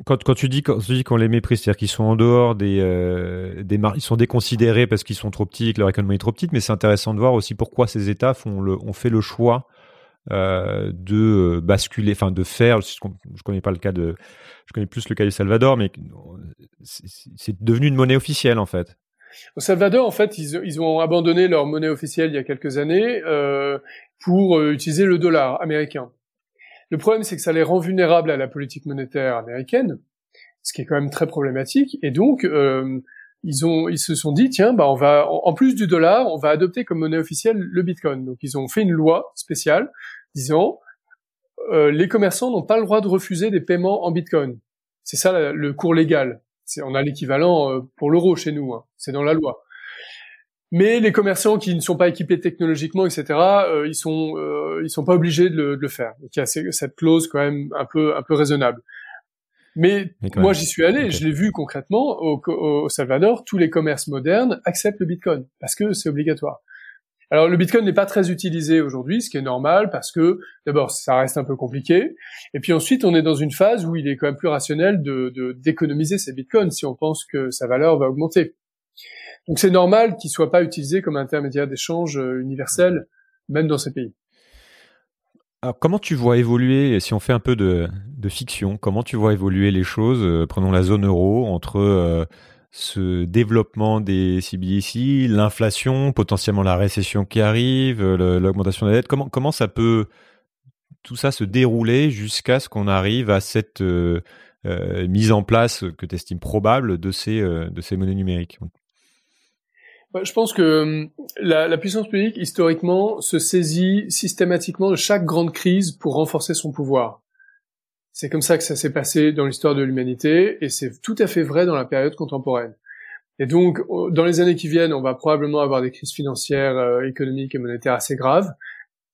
Speaker 1: Quand, tu dis qu'on les méprise, c'est-à-dire qu'ils sont en dehors des euh, ils sont déconsidérés parce qu'ils sont trop petits, que leur économie est trop petite, mais c'est intéressant de voir aussi pourquoi ces États font le ont fait le choix euh, de basculer, enfin de faire. Je je connais pas le cas de, je connais plus le cas du Salvador, mais c'est devenu une monnaie officielle en fait.
Speaker 7: Au Salvador, en fait, ils, ont abandonné leur monnaie officielle il y a quelques années euh, pour euh, utiliser le dollar américain. Le problème, c'est que ça les rend vulnérables à la politique monétaire américaine, ce qui est quand même très problématique. Et donc, euh, ils ont, ils se sont dit, tiens, bah on va, en plus du dollar, on va adopter comme monnaie officielle le Bitcoin. Donc, ils ont fait une loi spéciale disant, euh, les commerçants n'ont pas le droit de refuser des paiements en Bitcoin. C'est ça le cours légal. On a l'équivalent euh, pour l'euro chez nous. hein. C'est dans la loi. Mais les commerçants qui ne sont pas équipés technologiquement, etc., euh, ils sont euh, ils sont pas obligés de le, de le faire. Donc il y a cette clause quand même un peu un peu raisonnable. Mais moi j'y suis allé, je l'ai vu concrètement au, au Salvador, tous les commerces modernes acceptent le Bitcoin parce que c'est obligatoire. Alors le Bitcoin n'est pas très utilisé aujourd'hui, ce qui est normal parce que d'abord ça reste un peu compliqué, et puis ensuite on est dans une phase où il est quand même plus rationnel de de- d'économiser ces Bitcoins si on pense que sa valeur va augmenter. Donc c'est normal qu'il soit pas utilisé comme intermédiaire d'échange euh, universel, même dans ces pays.
Speaker 1: Alors, comment tu vois évoluer, si on fait un peu de, fiction, comment tu vois évoluer les choses, euh, prenons la zone euro, entre euh, ce développement des CBDC, l'inflation, potentiellement la récession qui arrive, l'augmentation de la dette, comment, ça peut tout ça se dérouler jusqu'à ce qu'on arrive à cette mise en place que tu estimes probable de ces, monnaies numériques?
Speaker 7: Je pense que hum, la, puissance publique, historiquement, se saisit systématiquement de chaque grande crise pour renforcer son pouvoir. C'est comme ça que ça s'est passé dans l'histoire de l'humanité, et c'est tout à fait vrai dans la période contemporaine. Et donc, dans les années qui viennent, on va probablement avoir des crises financières, euh, économiques et monétaires assez graves.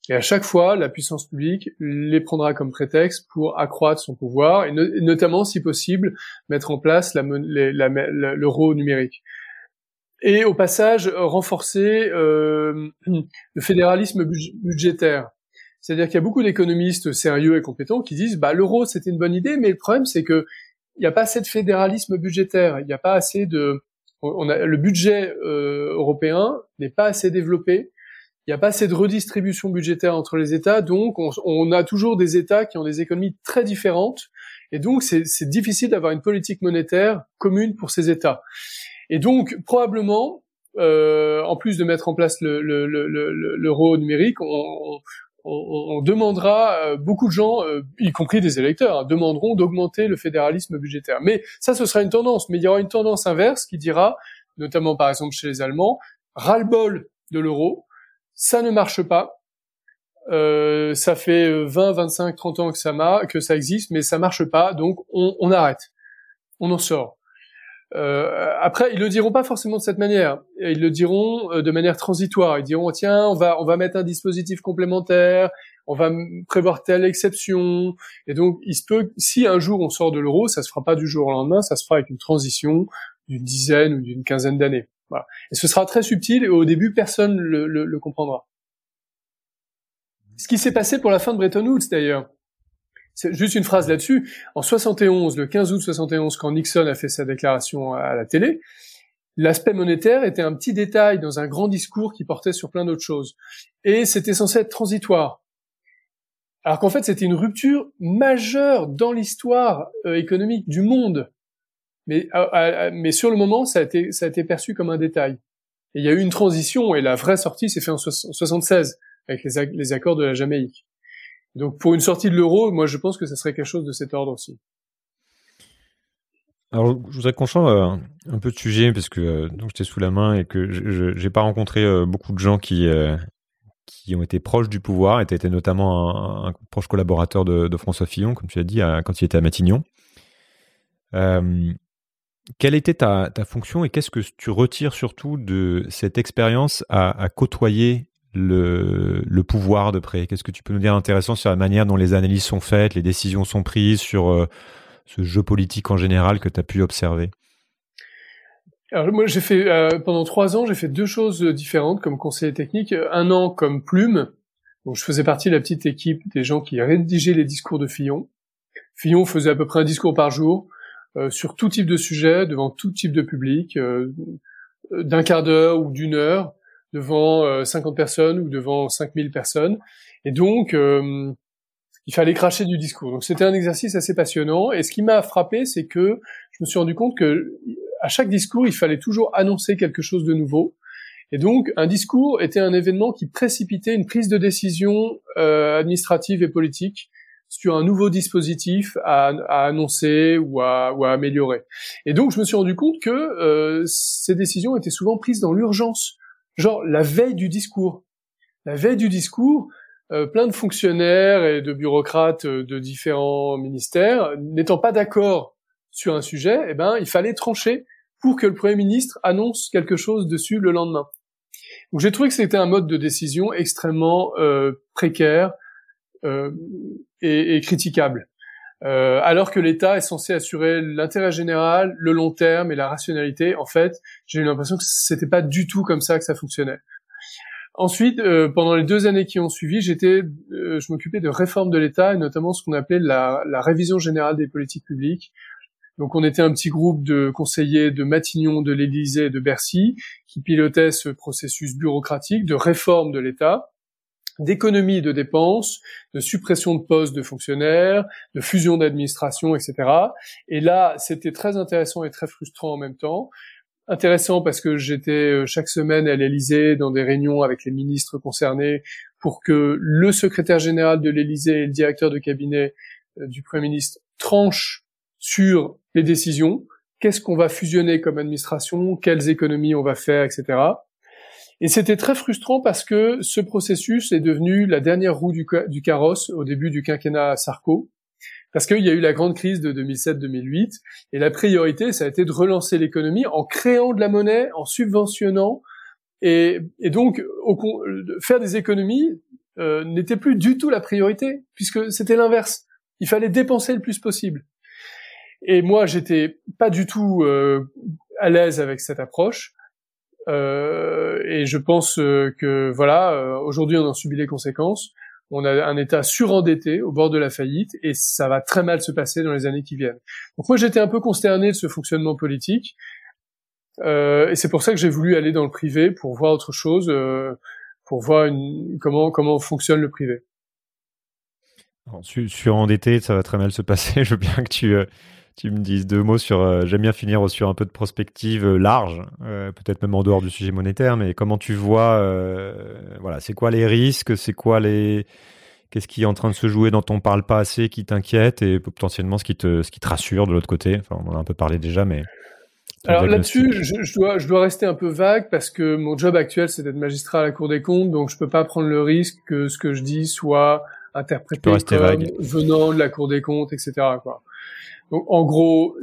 Speaker 7: Et à chaque fois, la puissance publique les prendra comme prétexte pour accroître son pouvoir, et, no- et notamment, si possible, mettre en place l'euro numérique et au passage euh, renforcer euh, le fédéralisme budg- budgétaire. C'est-à-dire qu'il y a beaucoup d'économistes sérieux et compétents qui disent bah l'euro c'était une bonne idée, mais le problème c'est que il n'y a pas assez de fédéralisme budgétaire, il n'y a pas assez de on a le budget euh, européen n'est pas assez développé, il n'y a pas assez de redistribution budgétaire entre les États, donc on, on a toujours des États qui ont des économies très différentes, et donc c'est difficile d'avoir une politique monétaire commune pour ces États. Et donc, probablement, euh, en plus de mettre en place le- le- le- le- l'euro numérique, on, on, demandera, beaucoup de gens, y compris des électeurs, hein, demanderont d'augmenter le fédéralisme budgétaire. Mais ça, ce sera une tendance. Mais il y aura une tendance inverse qui dira, notamment par exemple chez les Allemands, ras-le-bol de l'euro, ça ne marche pas. Euh, ça fait 20, 25, 30 ans que ça, que ça existe, mais ça marche pas, donc on, on arrête, on en sort. Euh, après, ils le diront pas forcément de cette manière. Ils le diront euh, de manière transitoire. Ils diront tiens, on va on va mettre un dispositif complémentaire, on va prévoir telle exception. Et donc, il se peut si un jour on sort de l'euro, ça se fera pas du jour au lendemain, ça se fera avec une transition d'une dizaine ou d'une quinzaine d'années. Voilà. Et ce sera très subtil et au début, personne le, le, le comprendra. Ce qui s'est passé pour la fin de Bretton Woods, d'ailleurs. C'est juste une phrase là-dessus. En 71, le 15 août 71, quand Nixon a fait sa déclaration à la télé, l'aspect monétaire était un petit détail dans un grand discours qui portait sur plein d'autres choses. Et c'était censé être transitoire. Alors qu'en fait, c'était une rupture majeure dans l'histoire euh, économique du monde. Mais, euh, euh, mais sur le moment, ça a, été, perçu comme un détail. Et il y a eu une transition, et la vraie sortie s'est faite en 76, avec les, accords de la Jamaïque. Donc pour une sortie de l'euro, moi je pense que ça serait quelque chose de cet ordre aussi.
Speaker 1: Alors je voudrais qu'on change euh, un peu de sujet, parce que donc j'étais sous la main et que je n'ai pas rencontré beaucoup de gens qui, qui ont été proches du pouvoir, et tu été notamment un, proche collaborateur de, François Fillon, comme tu as dit, quand il était à Matignon. Euh, quelle était ta, fonction et qu'est-ce que tu retires surtout de cette expérience à, côtoyer le, pouvoir de près Qu'est-ce que tu peux nous dire intéressant sur la manière dont les analyses sont faites, les décisions sont prises, sur euh, ce jeu politique en général que tu as pu observer?
Speaker 7: Alors moi j'ai fait euh, pendant trois ans j'ai fait deux choses différentes comme conseiller technique. Un an comme plume donc je faisais partie de la petite équipe des gens qui rédigeaient les discours de Fillon. Fillon faisait à peu près un discours par jour euh, sur tout type de sujet, devant tout type de public, euh, d'un quart d'heure ou d'une heure, devant 50 euh, personnes ou devant 5000 personnes. Et donc, il fallait cracher du discours. Donc c'était un exercice assez passionnant. Et ce qui m'a frappé, c'est que je me suis rendu compte que à chaque discours, il fallait toujours annoncer quelque chose de nouveau. Et donc, un discours était un événement qui précipitait une prise de décision administrative et politique sur un nouveau dispositif à, à annoncer ou à, ou à, améliorer. Et donc je me suis rendu compte que euh, ces décisions étaient souvent prises dans l'urgence, genre la veille du discours. La veille du discours, euh, plein de fonctionnaires et de bureaucrates de différents ministères n'étant pas d'accord sur un sujet, eh ben il fallait trancher pour que le Premier ministre annonce quelque chose dessus le lendemain. Donc j'ai trouvé que c'était un mode de décision extrêmement euh, précaire, euh, et, et, critiquable. Euh, alors que l'État est censé assurer l'intérêt général, le long terme et la rationalité, en fait, j'ai eu l'impression que c'était pas du tout comme ça que ça fonctionnait. Ensuite, euh, pendant les deux années qui ont suivi, j'étais, euh, je m'occupais de réforme de l'État et notamment ce qu'on appelait la, la, révision générale des politiques publiques. Donc, on était un petit groupe de conseillers de Matignon, de l'Élysée et de Bercy qui pilotaient ce processus bureaucratique de réforme de l'État d'économie de dépenses, de suppression de postes de fonctionnaires, de fusion d'administration, etc. Et là, c'était très intéressant et très frustrant en même temps. Intéressant parce que j'étais euh, chaque semaine à l'Élysée dans des réunions avec les ministres concernés pour que le secrétaire général de l'Élysée et le directeur de cabinet euh, du Premier ministre tranchent sur les décisions. Qu'est-ce qu'on va fusionner comme administration? Quelles économies on va faire, etc. Et c'était très frustrant parce que ce processus est devenu la dernière roue du, carrosse au début du quinquennat Sarko, parce qu'il y a eu la grande crise de 2007-2008, et la priorité, ça a été de relancer l'économie en créant de la monnaie, en subventionnant, et, donc faire des économies euh, n'était plus du tout la priorité, puisque c'était l'inverse. Il fallait dépenser le plus possible. Et moi, j'étais pas du tout euh, à l'aise avec cette approche. Euh, et je pense euh, que voilà, euh, aujourd'hui on en subit les conséquences. On a un État surendetté au bord de la faillite et ça va très mal se passer dans les années qui viennent. Donc moi j'étais un peu consterné de ce fonctionnement politique et c'est pour ça que j'ai voulu aller dans le privé pour voir autre chose, pour voir comment comment fonctionne le privé.
Speaker 1: surendetté, ça va très mal se passer. Je veux bien que tu tu me dises deux mots sur. euh, J'aime bien finir sur un peu de prospective euh, large, euh, peut-être même en dehors du sujet monétaire, mais comment tu vois, voilà, c'est quoi les risques, c'est quoi les, qu'est-ce qui est en train de se jouer dont on parle pas assez, qui t'inquiète et potentiellement ce qui te, ce qui te rassure de l'autre côté? Enfin, on en a un peu parlé déjà, mais.
Speaker 7: Alors là-dessus, je, je dois, je dois rester un peu vague parce que mon job actuel, c'est d'être magistrat à la Cour des comptes, donc je peux pas prendre le risque que ce que je dis soit interprété comme
Speaker 1: vague.
Speaker 7: venant de la Cour des comptes, etc. Quoi. Donc en gros,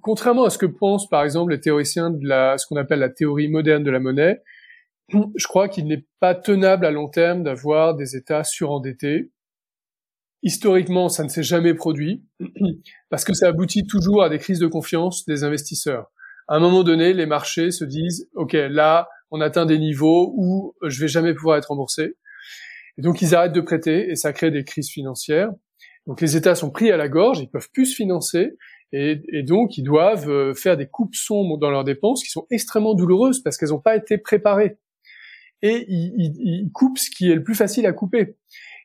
Speaker 7: contrairement à ce que pensent par exemple les théoriciens de ce qu'on appelle la théorie moderne de la monnaie, je crois qu'il n'est pas tenable à long terme d'avoir des États surendettés. Historiquement, ça ne s'est jamais produit parce que ça aboutit toujours à des crises de confiance des investisseurs. À un moment donné, les marchés se disent OK, là, on atteint des niveaux où je vais jamais pouvoir être remboursé. Et donc ils arrêtent de prêter et ça crée des crises financières. Donc les États sont pris à la gorge, ils peuvent plus se financer et, donc ils doivent euh, faire des coupes sombres dans leurs dépenses qui sont extrêmement douloureuses parce qu'elles n'ont pas été préparées. Et ils, coupent ce qui est le plus facile à couper.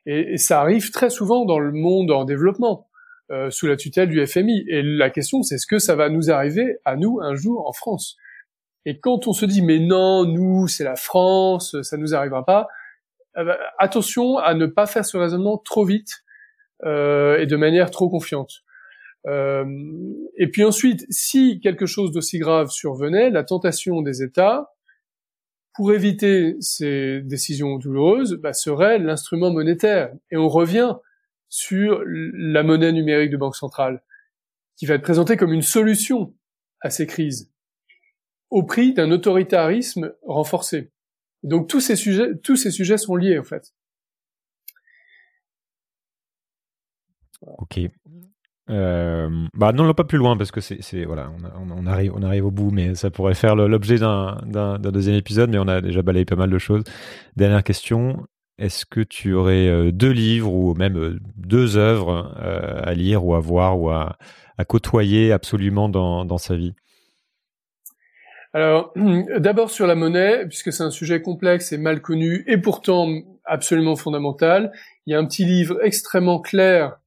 Speaker 7: Et, ça arrive très souvent dans le monde en développement, euh, sous la tutelle du FMI. Et la question, c'est est-ce que ça va nous arriver à nous un jour en France? Et quand on se dit mais non, nous, c'est la France, ça nous arrivera pas. euh, bah, attention à ne pas faire ce raisonnement trop vite et de manière trop confiante. Euh, et puis ensuite, si quelque chose d'aussi grave survenait, la tentation des États, pour éviter ces décisions douloureuses, bah, serait l'instrument monétaire. Et on revient sur la monnaie numérique de banque centrale, qui va être présentée comme une solution à ces crises, au prix d'un autoritarisme renforcé. Donc tous ces sujets, tous ces sujets sont liés en fait.
Speaker 1: Ok. Euh, bah non, pas plus loin parce que c'est, voilà, on, arrive, on arrive au bout, mais ça pourrait faire l'objet d'un, d'un, d'un deuxième épisode, mais on a déjà balayé pas mal de choses. Dernière question est-ce que tu aurais euh, deux livres ou même euh, deux œuvres euh, à lire ou à voir ou à, à côtoyer absolument dans, dans sa vie?
Speaker 7: Alors, d'abord sur la monnaie, puisque c'est un sujet complexe et mal connu, et pourtant absolument fondamental, il y a un petit livre extrêmement clair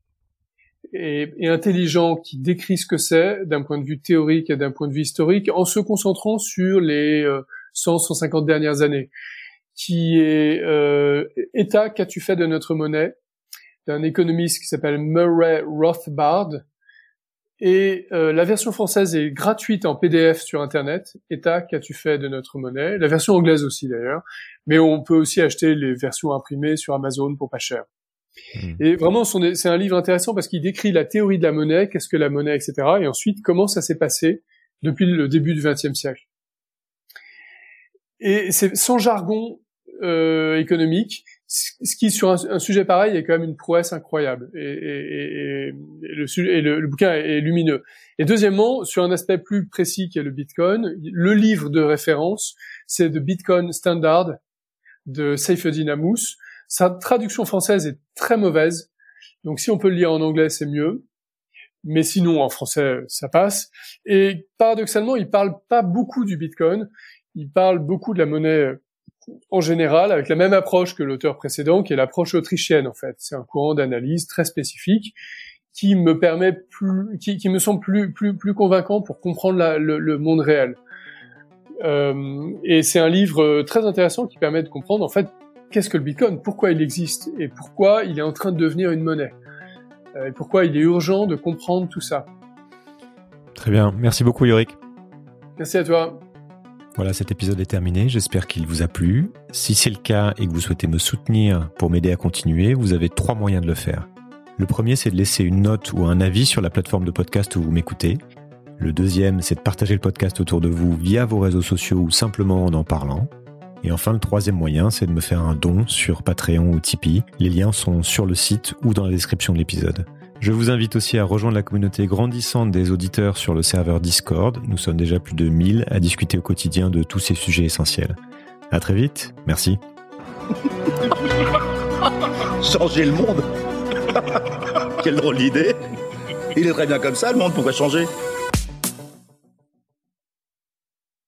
Speaker 7: et, et intelligent qui décrit ce que c'est d'un point de vue théorique et d'un point de vue historique, en se concentrant sur les euh, 100-150 dernières années, qui est euh, État, qu'as-tu fait de notre monnaie d'un économiste qui s'appelle Murray Rothbard, et euh, la version française est gratuite en PDF sur Internet. État, qu'as-tu fait de notre monnaie La version anglaise aussi d'ailleurs. Mais on peut aussi acheter les versions imprimées sur Amazon pour pas cher.
Speaker 1: Mhm.
Speaker 7: Et vraiment, c'est un livre intéressant parce qu'il décrit la théorie de la monnaie, qu'est-ce que la monnaie, etc. Et ensuite, comment ça s'est passé depuis le début du XXe siècle. Et c'est sans jargon euh, économique, ce qui sur un, sujet pareil est quand même une prouesse incroyable. Et, le, bouquin est lumineux. Et deuxièmement, sur un aspect plus précis qui est le Bitcoin, le livre de référence, c'est The Bitcoin Standard de Saifeddin Ammous. Sa traduction française est très mauvaise, donc si on peut le lire en anglais, c'est mieux. Mais sinon, en français, ça passe. Et paradoxalement, il parle pas beaucoup du Bitcoin. Il parle beaucoup de la monnaie en général, avec la même approche que l'auteur précédent, qui est l'approche autrichienne, en fait. C'est un courant d'analyse très spécifique qui me permet plus, qui, me semble plus, plus, plus convaincant pour comprendre le, le monde réel. Euh, et c'est un livre euh, très intéressant qui permet de comprendre, en fait, qu'est-ce que le Bitcoin, pourquoi il existe? Et pourquoi il est en train de devenir une monnaie? Euh, et pourquoi il est urgent de comprendre tout ça?
Speaker 1: Très bien. Merci beaucoup, Yorick.
Speaker 7: Merci à toi.
Speaker 1: Voilà, cet épisode est terminé. J'espère qu'il vous a plu. Si c'est le cas et que vous souhaitez me soutenir pour m'aider à continuer, vous avez trois moyens de le faire. Le premier, c'est de laisser une note ou un avis sur la plateforme de podcast où vous m'écoutez. Le deuxième, c'est de partager le podcast autour de vous via vos réseaux sociaux ou simplement en en parlant. Et enfin, le troisième moyen, c'est de me faire un don sur Patreon ou Tipeee. Les liens sont sur le site ou dans la description de l'épisode. Je vous invite aussi à rejoindre la communauté grandissante des auditeurs sur le serveur Discord. Nous sommes déjà plus de 1000 à discuter au quotidien de tous ces sujets essentiels. À très vite. Merci.
Speaker 8: Changer le monde Quelle drôle d'idée Il est très bien comme ça, le monde, pourquoi changer